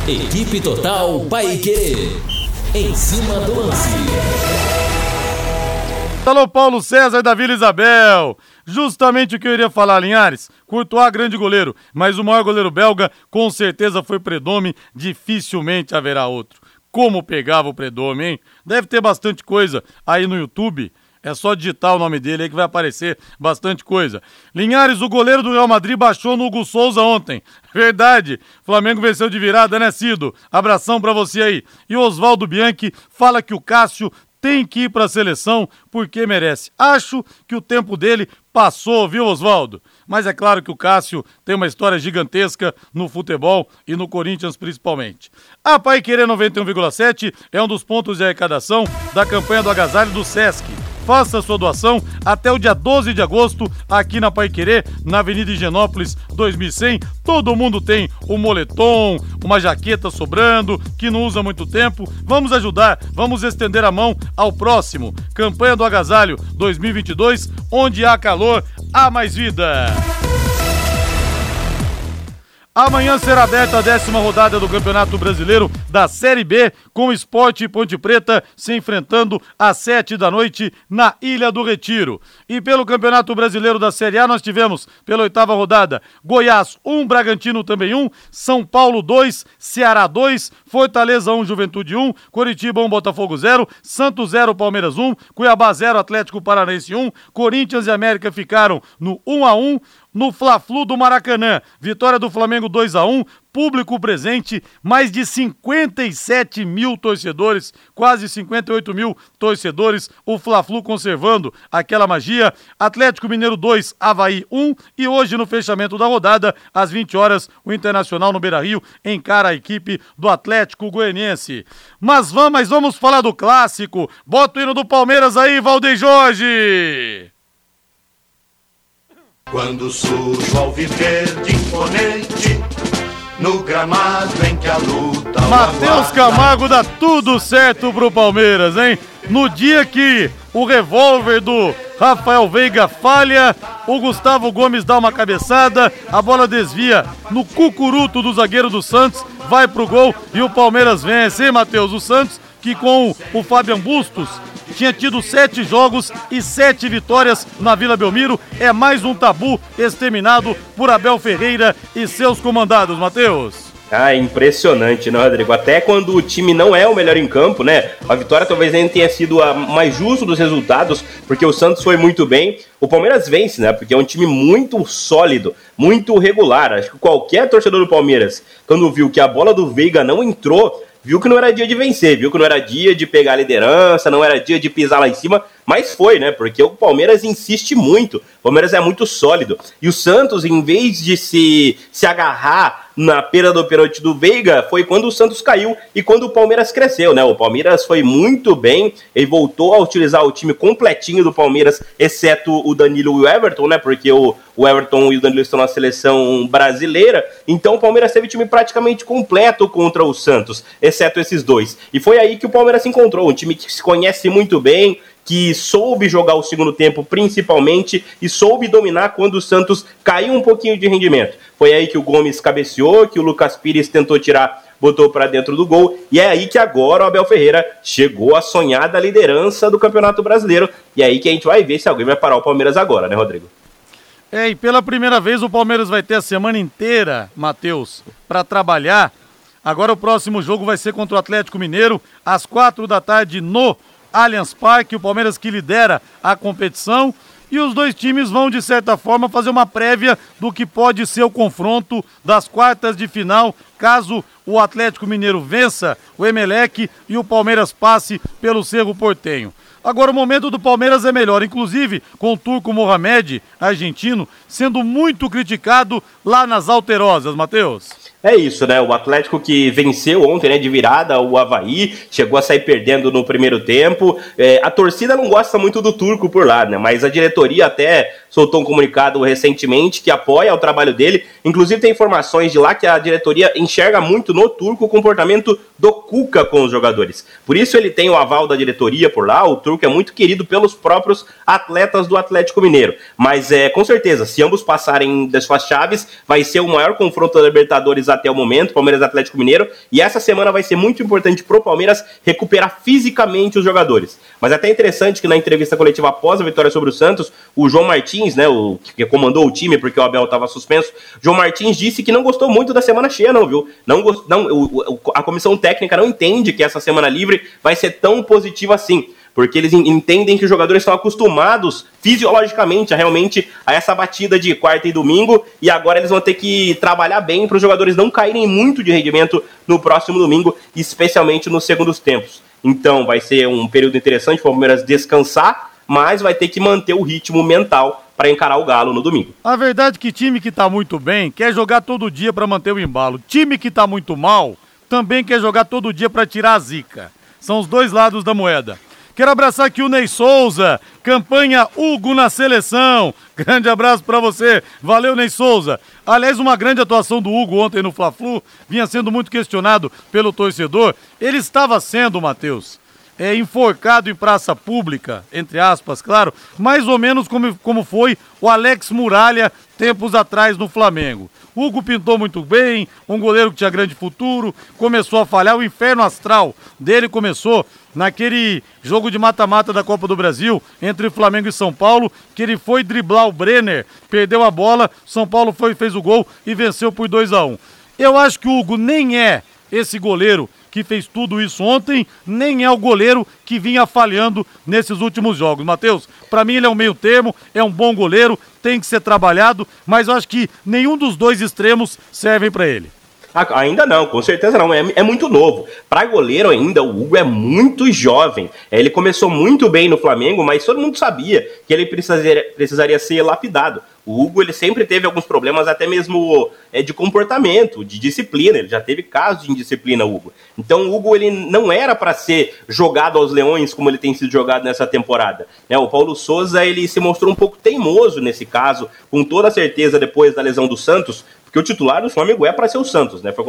Equipe Total Paique. Em cima do lance. Alô, Paulo César da Vila Isabel. Justamente o que eu iria falar, Linhares. Courtois, grande goleiro, mas o maior goleiro belga com certeza foi Predome. Dificilmente haverá outro. Como pegava o Predome, hein? Deve ter bastante coisa aí no YouTube. É só digitar o nome dele aí que vai aparecer bastante coisa. Linhares, o goleiro do Real Madrid baixou no Hugo Souza ontem. Verdade. Flamengo venceu de virada, né, Cido? Abração pra você aí. E o Oswaldo Bianchi fala que o Cássio tem que ir para a seleção porque merece. Acho que o tempo dele passou, viu, Oswaldo? Mas é claro que o Cássio tem uma história gigantesca no futebol e no Corinthians principalmente. A Pai Querer 91,7 é um dos pontos de arrecadação da campanha do agasalho do Sesc. Faça sua doação até o dia 12 de agosto aqui na Pai Querer, na Avenida Higienópolis 2100. Todo mundo tem um moletom, uma jaqueta sobrando, que não usa muito tempo. Vamos ajudar, vamos estender a mão ao próximo. Campanha do Agasalho 2022, onde há calor, há mais vida. Amanhã será aberta a décima rodada do Campeonato Brasileiro da Série B, com o Esporte Ponte Preta se enfrentando às sete da noite na Ilha do Retiro. E pelo Campeonato Brasileiro da Série A, nós tivemos, pela oitava rodada, Goiás 1, um, Bragantino também 1, um, São Paulo 2, Ceará 2, Fortaleza 1, um, Juventude 1, Coritiba 1, Botafogo 0, Santos 0, Palmeiras 1, Cuiabá 0, Atlético Paranaense 1, Corinthians e América ficaram no 1 a 1 no Fla-Flu do Maracanã. Vitória do Flamengo 2 a 1 público presente, mais de 57 mil torcedores, quase 58 mil torcedores, o Fla-Flu conservando aquela magia. Atlético Mineiro 2, Havaí 1 e hoje no fechamento da rodada, às 20 horas, o Internacional no Beira-Rio encara a equipe do Atlético Goianiense. Mas vamos, mas vamos falar do clássico. Bota o hino do Palmeiras aí, Valdeir Jorge! Quando surge o alviverde imponente no gramado em que a luta. Matheus Camargo dá tudo certo pro Palmeiras, hein? No dia que o revólver do Rafael Veiga falha, o Gustavo Gomes dá uma cabeçada, a bola desvia no cucuruto do zagueiro do Santos, vai pro gol e o Palmeiras vence, hein, Matheus? O Santos que com o Fabian Bustos tinha tido sete jogos e sete vitórias na Vila Belmiro. É mais um tabu exterminado por Abel Ferreira e seus comandados, Matheus. Ah, impressionante, né, Rodrigo? Até quando o time não é o melhor em campo, né? A vitória talvez nem tenha sido a mais justa dos resultados, porque o Santos foi muito bem. O Palmeiras vence, né? Porque é um time muito sólido, muito regular. Acho que qualquer torcedor do Palmeiras, quando viu que a bola do Veiga não entrou, viu que não era dia de vencer, viu que não era dia de pegar a liderança, não era dia de pisar lá em cima, mas foi, né? Porque o Palmeiras insiste muito, o Palmeiras é muito sólido. E o Santos, em vez de se, se agarrar na pera do pênalti do Veiga, foi quando o Santos caiu e quando o Palmeiras cresceu, né? O Palmeiras foi muito bem, ele voltou a utilizar o time completinho do Palmeiras, exceto o Danilo e o Everton, né? Porque o, o Everton e o Danilo estão na seleção brasileira, então o Palmeiras teve time praticamente completo contra o Santos, exceto esses dois. E foi aí que o Palmeiras se encontrou, um time que se conhece muito bem, que soube jogar o segundo tempo principalmente e soube dominar quando o Santos caiu um pouquinho de rendimento. Foi aí que o Gomes cabeceou, que o Lucas Pires tentou tirar botou para dentro do gol. E é aí que agora o Abel Ferreira chegou à sonhada liderança do Campeonato Brasileiro. E é aí que a gente vai ver se alguém vai parar o Palmeiras agora, né, Rodrigo? É, e pela primeira vez o Palmeiras vai ter a semana inteira, Matheus, para trabalhar. Agora o próximo jogo vai ser contra o Atlético Mineiro, às quatro da tarde no Allianz Parque. O Palmeiras que lidera a competição e os dois times vão, de certa forma, fazer uma prévia do que pode ser o confronto das quartas de final, caso o Atlético Mineiro vença o Emelec e o Palmeiras passe pelo Cerro Portenho. Agora o momento do Palmeiras é melhor, inclusive com o turco Mohamed, argentino, sendo muito criticado lá nas Alterosas, Matheus. É isso, né? O Atlético que venceu ontem, né, de virada o Havaí, chegou a sair perdendo no primeiro tempo. É, a torcida não gosta muito do turco por lá, né? Mas a diretoria até soltou um comunicado recentemente que apoia o trabalho dele. Inclusive tem informações de lá que a diretoria enxerga muito no turco o comportamento do Cuca com os jogadores. Por isso ele tem o aval da diretoria por lá. O turco é muito querido pelos próprios atletas do Atlético Mineiro. Mas é com certeza, se ambos passarem das suas chaves, vai ser o maior confronto da Libertadores até o momento, Palmeiras Atlético Mineiro, e essa semana vai ser muito importante pro Palmeiras recuperar fisicamente os jogadores. Mas é até interessante que na entrevista coletiva após a vitória sobre o Santos, o João Martins, né, o que comandou o time porque o Abel estava suspenso, João Martins disse que não gostou muito da semana cheia, não, viu? Não, não o, a comissão técnica não entende que essa semana livre vai ser tão positiva assim porque eles entendem que os jogadores estão acostumados fisiologicamente a realmente a essa batida de quarta e domingo e agora eles vão ter que trabalhar bem para os jogadores não caírem muito de rendimento no próximo domingo, especialmente nos segundos tempos. Então vai ser um período interessante para o Palmeiras descansar, mas vai ter que manter o ritmo mental para encarar o Galo no domingo. A verdade é que time que está muito bem quer jogar todo dia para manter o embalo. Time que está muito mal também quer jogar todo dia para tirar a zica. São os dois lados da moeda. Quero abraçar aqui o Ney Souza, campanha Hugo na seleção. Grande abraço para você. Valeu, Ney Souza. Aliás, uma grande atuação do Hugo ontem no Fla-Flu, vinha sendo muito questionado pelo torcedor. Ele estava sendo, Matheus, é, enforcado em praça pública, entre aspas, claro, mais ou menos como, como foi o Alex Muralha tempos atrás no Flamengo. Hugo pintou muito bem, um goleiro que tinha grande futuro, começou a falhar, o inferno astral dele começou naquele jogo de mata-mata da Copa do Brasil entre Flamengo e São Paulo, que ele foi driblar o Brenner, perdeu a bola, São Paulo foi fez o gol e venceu por 2 a 1. Um. Eu acho que o Hugo nem é esse goleiro que fez tudo isso ontem, nem é o goleiro que vinha falhando nesses últimos jogos. Matheus, para mim ele é um meio termo, é um bom goleiro, tem que ser trabalhado, mas eu acho que nenhum dos dois extremos servem para ele. Ainda não, com certeza não. É, é muito novo. Para goleiro ainda, o Hugo é muito jovem. É, ele começou muito bem no Flamengo, mas todo mundo sabia que ele precisaria, precisaria ser lapidado. O Hugo ele sempre teve alguns problemas, até mesmo é, de comportamento, de disciplina. Ele já teve casos de indisciplina, Hugo. Então, o Hugo ele não era para ser jogado aos leões como ele tem sido jogado nessa temporada. Né? O Paulo Souza ele se mostrou um pouco teimoso nesse caso, com toda certeza depois da lesão do Santos, porque o titular do Flamengo é para ser o Santos, né? Foi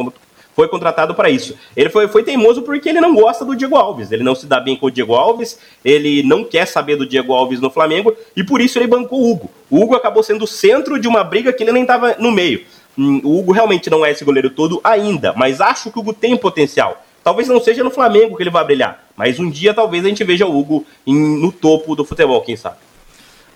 foi contratado para isso. Ele foi, foi teimoso porque ele não gosta do Diego Alves, ele não se dá bem com o Diego Alves, ele não quer saber do Diego Alves no Flamengo e por isso ele bancou o Hugo. O Hugo acabou sendo o centro de uma briga que ele nem estava no meio. Hum, o Hugo realmente não é esse goleiro todo ainda, mas acho que o Hugo tem potencial. Talvez não seja no Flamengo que ele vai brilhar, mas um dia talvez a gente veja o Hugo em, no topo do futebol, quem sabe.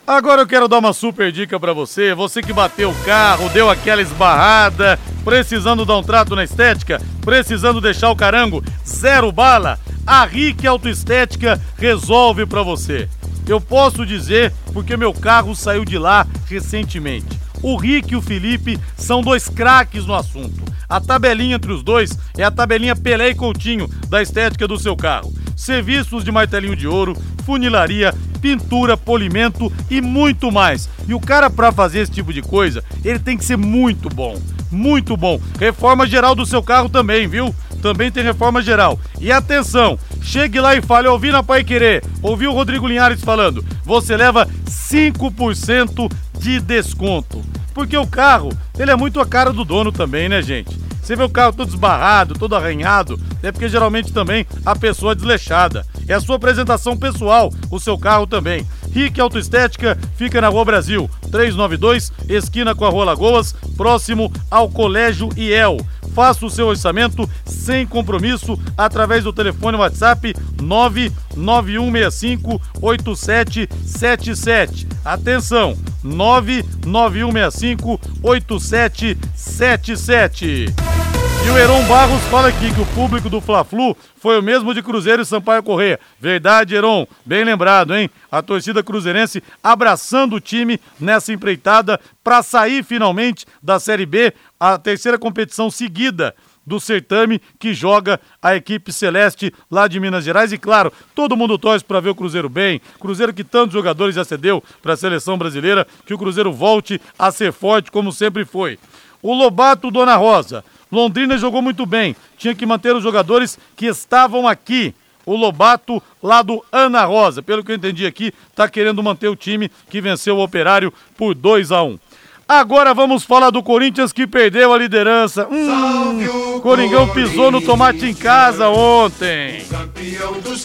Agora eu quero dar uma super dica para você, você que bateu o carro, deu aquela esbarrada, precisando dar um trato na estética, precisando deixar o carango zero bala, a Rick Autoestética resolve para você. Eu posso dizer porque meu carro saiu de lá recentemente. O Rick e o Felipe são dois craques no assunto. A tabelinha entre os dois é a tabelinha Pelé e Coutinho da estética do seu carro. Serviços de martelinho de ouro, funilaria, pintura, polimento e muito mais. E o cara para fazer esse tipo de coisa, ele tem que ser muito bom, muito bom. Reforma geral do seu carro também, viu? Também tem reforma geral. E atenção, chegue lá e fale, ouvi na Pai Querer, ouvi o Rodrigo Linhares falando, você leva 5% de desconto. Porque o carro, ele é muito a cara do dono também, né, gente? Você vê o carro todo esbarrado, todo arranhado, é porque geralmente também a pessoa é desleixada. É a sua apresentação pessoal, o seu carro também. Rick Autoestética fica na Rua Brasil, 392, esquina com a Rua Lagoas, próximo ao Colégio IEL. Faça o seu orçamento sem compromisso através do telefone WhatsApp 99165 8777. Atenção, 99165 8777. E o Heron Barros fala aqui que o público do Fla-Flu foi o mesmo de Cruzeiro e Sampaio Correia. Verdade, Heron. Bem lembrado, hein? A torcida cruzeirense abraçando o time nessa empreitada para sair finalmente da Série B, a terceira competição seguida do certame que joga a equipe celeste lá de Minas Gerais. E claro, todo mundo torce para ver o Cruzeiro bem. Cruzeiro que tantos jogadores já cedeu para a seleção brasileira, que o Cruzeiro volte a ser forte como sempre foi. O Lobato Dona Rosa. Londrina jogou muito bem. Tinha que manter os jogadores que estavam aqui. O Lobato, lá do Ana Rosa, pelo que eu entendi aqui, está querendo manter o time que venceu o Operário por 2 a 1 um. Agora vamos falar do Corinthians que perdeu a liderança. Hum, Coringão pisou no tomate em casa ontem.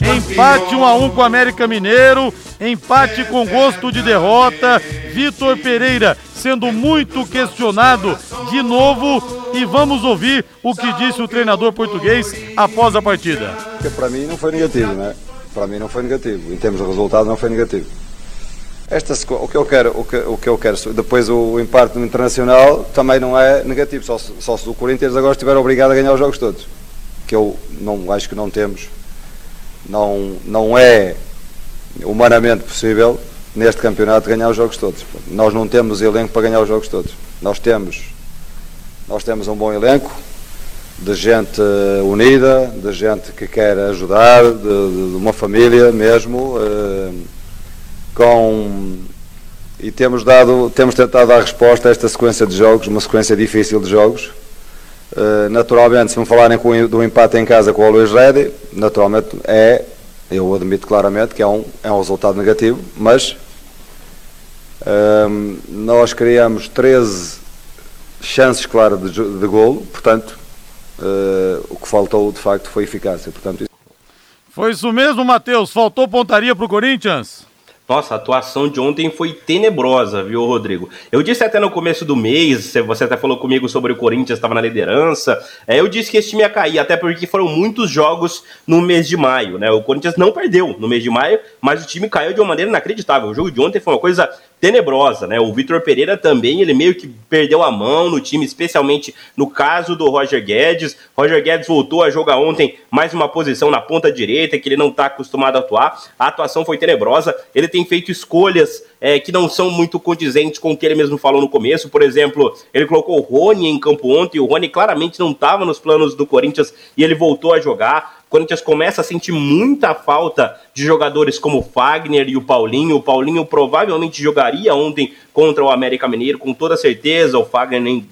Empate 1 a 1 com o América Mineiro, empate com gosto de derrota. Vitor Pereira sendo muito questionado de novo e vamos ouvir o que disse o treinador português após a partida. Para mim não foi negativo, né? Para mim não foi negativo. Em termos de resultado não foi negativo. Estas, o que eu quero, o que, o que eu quero, depois o impacto internacional também não é negativo, só, só se o Corinthians agora estiver obrigado a ganhar os jogos todos, que eu não acho que não temos, não, não é humanamente possível neste campeonato ganhar os jogos todos. Nós não temos elenco para ganhar os jogos todos. Nós temos, nós temos um bom elenco de gente unida, de gente que quer ajudar, de, de uma família mesmo. Uh, com e temos dado, temos tentado dar resposta a esta sequência de jogos, uma sequência difícil de jogos. Uh, naturalmente, se me falarem com, do empate em casa com o Luís Redi, naturalmente é, eu admito claramente que é um, é um resultado negativo, mas uh, nós criamos 13 chances claras de, de golo, portanto, uh, o que faltou de facto foi eficácia. Portanto, Foi isso mesmo, Matheus. Faltou pontaria para o Corinthians? Nossa, a atuação de ontem foi tenebrosa, viu, Rodrigo? Eu disse até no começo do mês, você até falou comigo sobre o Corinthians estava na liderança. É, eu disse que esse time ia cair, até porque foram muitos jogos no mês de maio, né? O Corinthians não perdeu no mês de maio, mas o time caiu de uma maneira inacreditável. O jogo de ontem foi uma coisa tenebrosa, né? O Vitor Pereira também, ele meio que perdeu a mão no time, especialmente no caso do Roger Guedes. Roger Guedes voltou a jogar ontem mais uma posição na ponta direita, que ele não está acostumado a atuar. A atuação foi tenebrosa. Ele tem feito escolhas é, que não são muito condizentes com o que ele mesmo falou no começo. Por exemplo, ele colocou o Rony em campo ontem, o Rony claramente não estava nos planos do Corinthians e ele voltou a jogar. Corinthians começa a sentir muita falta de jogadores como Fagner e o Paulinho. O Paulinho provavelmente jogaria ontem contra o América Mineiro, com toda certeza. O Fagner nem,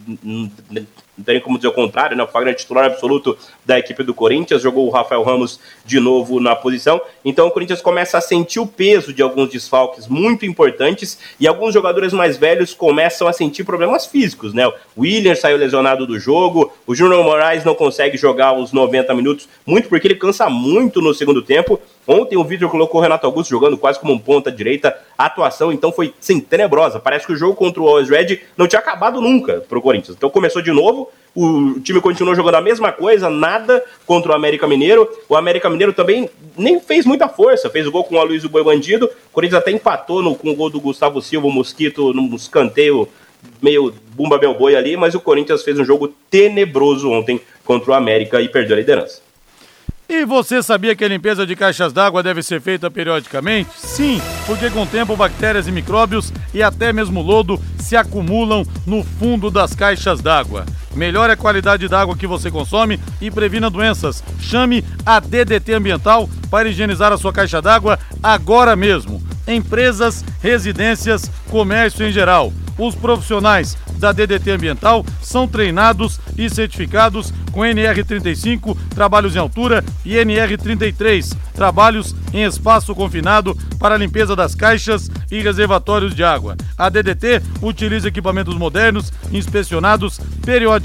não tem como dizer o contrário, né? O Fagner é titular absoluto da equipe do Corinthians, jogou o Rafael Ramos de novo na posição. Então o Corinthians começa a sentir o peso de alguns desfalques muito importantes e alguns jogadores mais velhos começam a sentir problemas físicos, né? O William saiu lesionado do jogo, o Júnior Moraes não consegue jogar os 90 minutos, muito porque ele cansa muito no segundo tempo. Ontem o Vitor colocou o Renato Augusto jogando quase como um ponta direita. A atuação então foi sim tenebrosa. Parece que o jogo contra o Always Red não tinha acabado nunca para o Corinthians. Então começou de novo, o time continuou jogando a mesma coisa, nada contra o América Mineiro. O América Mineiro também nem fez muita força, fez o gol com o Aloysio Boi Bandido. O Corinthians até empatou no, com o gol do Gustavo Silva, o Mosquito, num escanteio meio bumba bel boi ali, mas o Corinthians fez um jogo tenebroso ontem contra o América e perdeu a liderança. E você sabia que a limpeza de caixas d'água deve ser feita periodicamente? Sim, porque com o tempo bactérias e micróbios e até mesmo lodo se acumulam no fundo das caixas d'água. Melhore a qualidade da água que você consome e previna doenças. Chame a DDT Ambiental para higienizar a sua caixa d'água agora mesmo. Empresas, residências, comércio em geral. Os profissionais da DDT Ambiental são treinados e certificados com NR35, trabalhos em altura, e NR33, trabalhos em espaço confinado para limpeza das caixas e reservatórios de água. A DDT utiliza equipamentos modernos, inspecionados periodicamente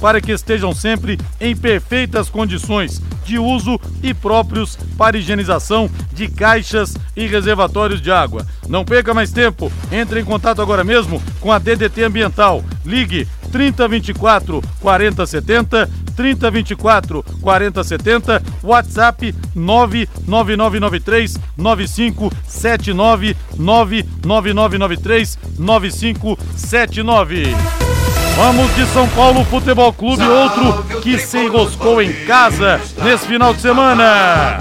para que estejam sempre em perfeitas condições de uso e próprios para higienização de caixas e reservatórios de água. Não perca mais tempo, entre em contato agora mesmo com a DDT Ambiental. Ligue 3024 4070, 3024 4070, WhatsApp 99993 9579 99993 9579. Vamos de São Paulo Futebol Clube, outro que se enroscou em casa nesse final de semana.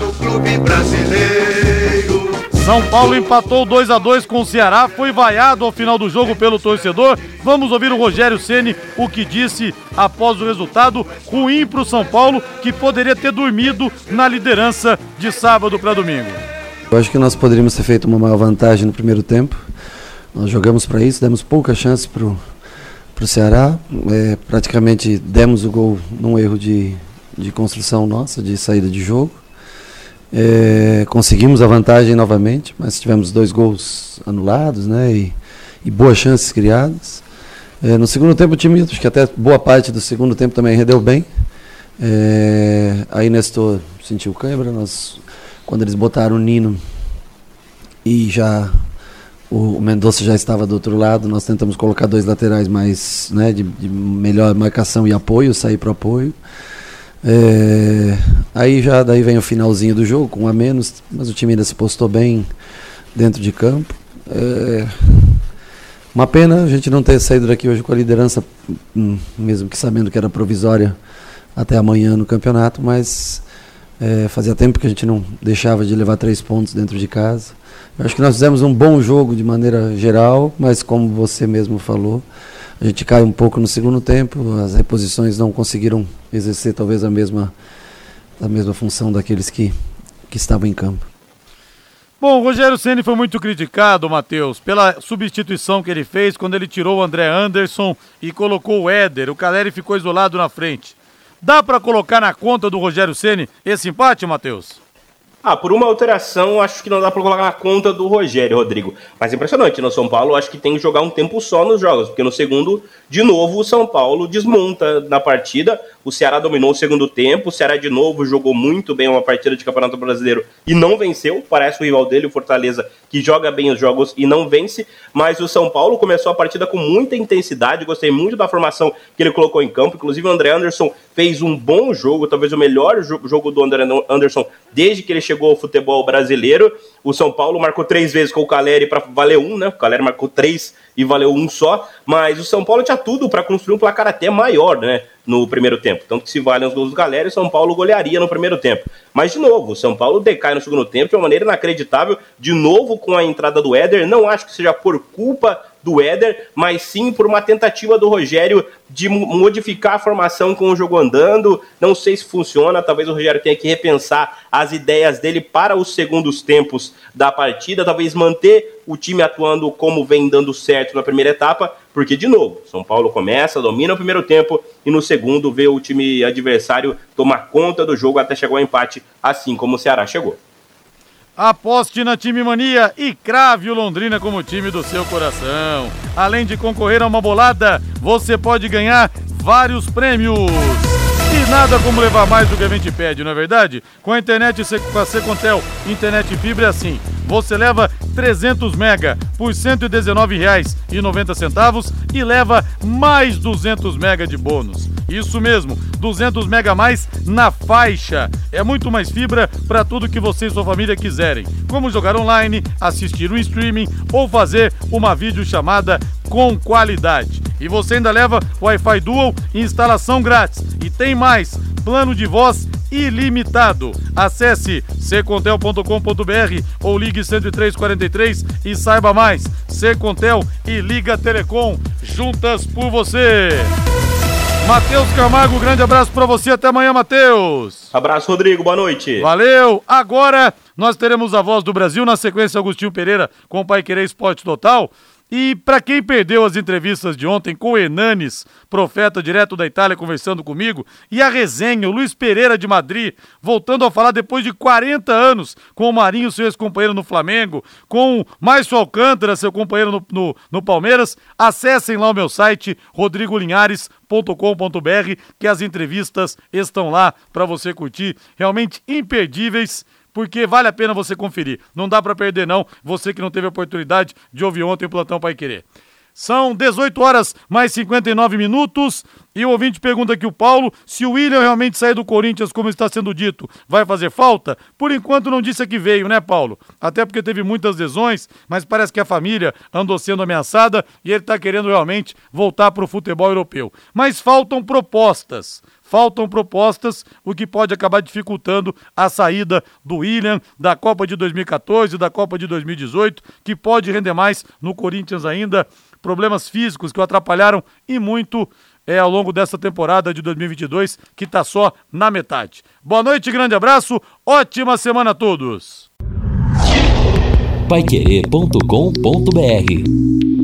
São Paulo empatou 2 a 2 com o Ceará, foi vaiado ao final do jogo pelo torcedor. Vamos ouvir o Rogério Ceni o que disse após o resultado ruim para o São Paulo, que poderia ter dormido na liderança de sábado para domingo. Eu acho que nós poderíamos ter feito uma maior vantagem no primeiro tempo. Nós jogamos para isso, demos pouca chance para o Ceará. É, praticamente demos o gol num erro de, de construção nossa, de saída de jogo. É, conseguimos a vantagem novamente, mas tivemos dois gols anulados né, e, e boas chances criadas. É, no segundo tempo o time, acho que até boa parte do segundo tempo também rendeu bem. É, aí Nestor sentiu cãibra, nós, quando eles botaram o Nino e já o, Mendonça já estava do outro lado, nós tentamos colocar dois laterais mais né, de, de melhor marcação e apoio, sair para o apoio. É, aí já daí vem o finalzinho do jogo, com um a menos, mas o time ainda se postou bem dentro de campo. É, uma pena a gente não ter saído daqui hoje com a liderança, hum, mesmo que sabendo que era provisória até amanhã no campeonato, mas é, fazia tempo que a gente não deixava de levar três pontos dentro de casa. Eu acho que nós fizemos um bom jogo de maneira geral, mas como você mesmo falou, a gente cai um pouco no segundo tempo, as reposições não conseguiram exercer talvez a mesma, a mesma função daqueles que, que estavam em campo. Bom, o Rogério Ceni foi muito criticado, Matheus, pela substituição que ele fez quando ele tirou o André Anderson e colocou o Éder. O Caleri ficou isolado na frente. Dá para colocar na conta do Rogério Ceni esse empate, Matheus? Ah, por uma alteração, acho que não dá pra colocar na conta do Rogério, Rodrigo. Mas impressionante, no São Paulo, acho que tem que jogar um tempo só nos jogos, porque no segundo, de novo, o São Paulo desmonta na partida. O Ceará dominou o segundo tempo, o Ceará de novo jogou muito bem uma partida de Campeonato Brasileiro e não venceu. Parece o rival dele, o Fortaleza, que joga bem os jogos e não vence. Mas o São Paulo começou a partida com muita intensidade, gostei muito da formação que ele colocou em campo. Inclusive, o André Anderson fez um bom jogo, talvez o melhor jogo do André Anderson desde que ele chegou ao futebol brasileiro. O São Paulo marcou três vezes com o Caleri para valer um, né? O Caleri marcou três e valeu um só. Mas o São Paulo tinha tudo para construir um placar até maior, né? No primeiro tempo. Tanto que se valem os gols do Caleri, o São Paulo golearia no primeiro tempo. Mas, de novo, o São Paulo decai no segundo tempo de uma maneira inacreditável. De novo com a entrada do Éder. Não acho que seja por culpa do Éder, mas sim por uma tentativa do Rogério de modificar a formação com o jogo andando. Não sei se funciona, talvez o Rogério tenha que repensar as ideias dele para os segundos tempos da partida, talvez manter o time atuando como vem dando certo na primeira etapa, porque de novo, São Paulo começa, domina o primeiro tempo e no segundo vê o time adversário tomar conta do jogo até chegar ao empate, assim como o Ceará chegou. Aposte na Time Mania e crave o Londrina como time do seu coração. Além de concorrer a uma bolada, você pode ganhar vários prêmios. E nada como levar mais do que a gente pede, não é verdade? Com a internet com a Secontel, internet fibra é assim. Você leva 300 mega por R$ 119,90 e leva mais 200 mega de bônus. Isso mesmo, 200 mega a mais na faixa. É muito mais fibra para tudo que você e sua família quiserem, como jogar online, assistir um streaming ou fazer uma videochamada com qualidade. E você ainda leva Wi-Fi Dual e instalação grátis. E tem mais, plano de voz ilimitado. Acesse ccontel.com.br ou ligue 10343 e saiba mais. Secontel e Liga Telecom, juntas por você. Matheus Camargo, grande abraço para você. Até amanhã, Matheus. Abraço, Rodrigo. Boa noite. Valeu. Agora nós teremos a voz do Brasil na sequência Agostinho Pereira com o Pai Querer Esporte Total. E para quem perdeu as entrevistas de ontem com o Enanes, profeta direto da Itália, conversando comigo, e a resenha, o Luiz Pereira de Madrid, voltando a falar depois de 40 anos com o Marinho, seu ex-companheiro no Flamengo, com o Márcio Alcântara, seu companheiro no, no, no Palmeiras, acessem lá o meu site, rodrigolinhares.com.br, que as entrevistas estão lá para você curtir, realmente imperdíveis porque vale a pena você conferir. Não dá para perder não, você que não teve a oportunidade de ouvir ontem o Plantão Pai Querer. São 18 horas mais 59 minutos. E o ouvinte pergunta aqui o Paulo se o William realmente sair do Corinthians, como está sendo dito, vai fazer falta? Por enquanto não disse que veio, né, Paulo? Até porque teve muitas lesões, mas parece que a família andou sendo ameaçada e ele está querendo realmente voltar para o futebol europeu. Mas faltam propostas. Faltam propostas, o que pode acabar dificultando a saída do William da Copa de 2014 e da Copa de 2018, que pode render mais no Corinthians ainda. Problemas físicos que o atrapalharam e muito é ao longo dessa temporada de 2022, que está só na metade. Boa noite, grande abraço, ótima semana a todos. Paiquerê.com.br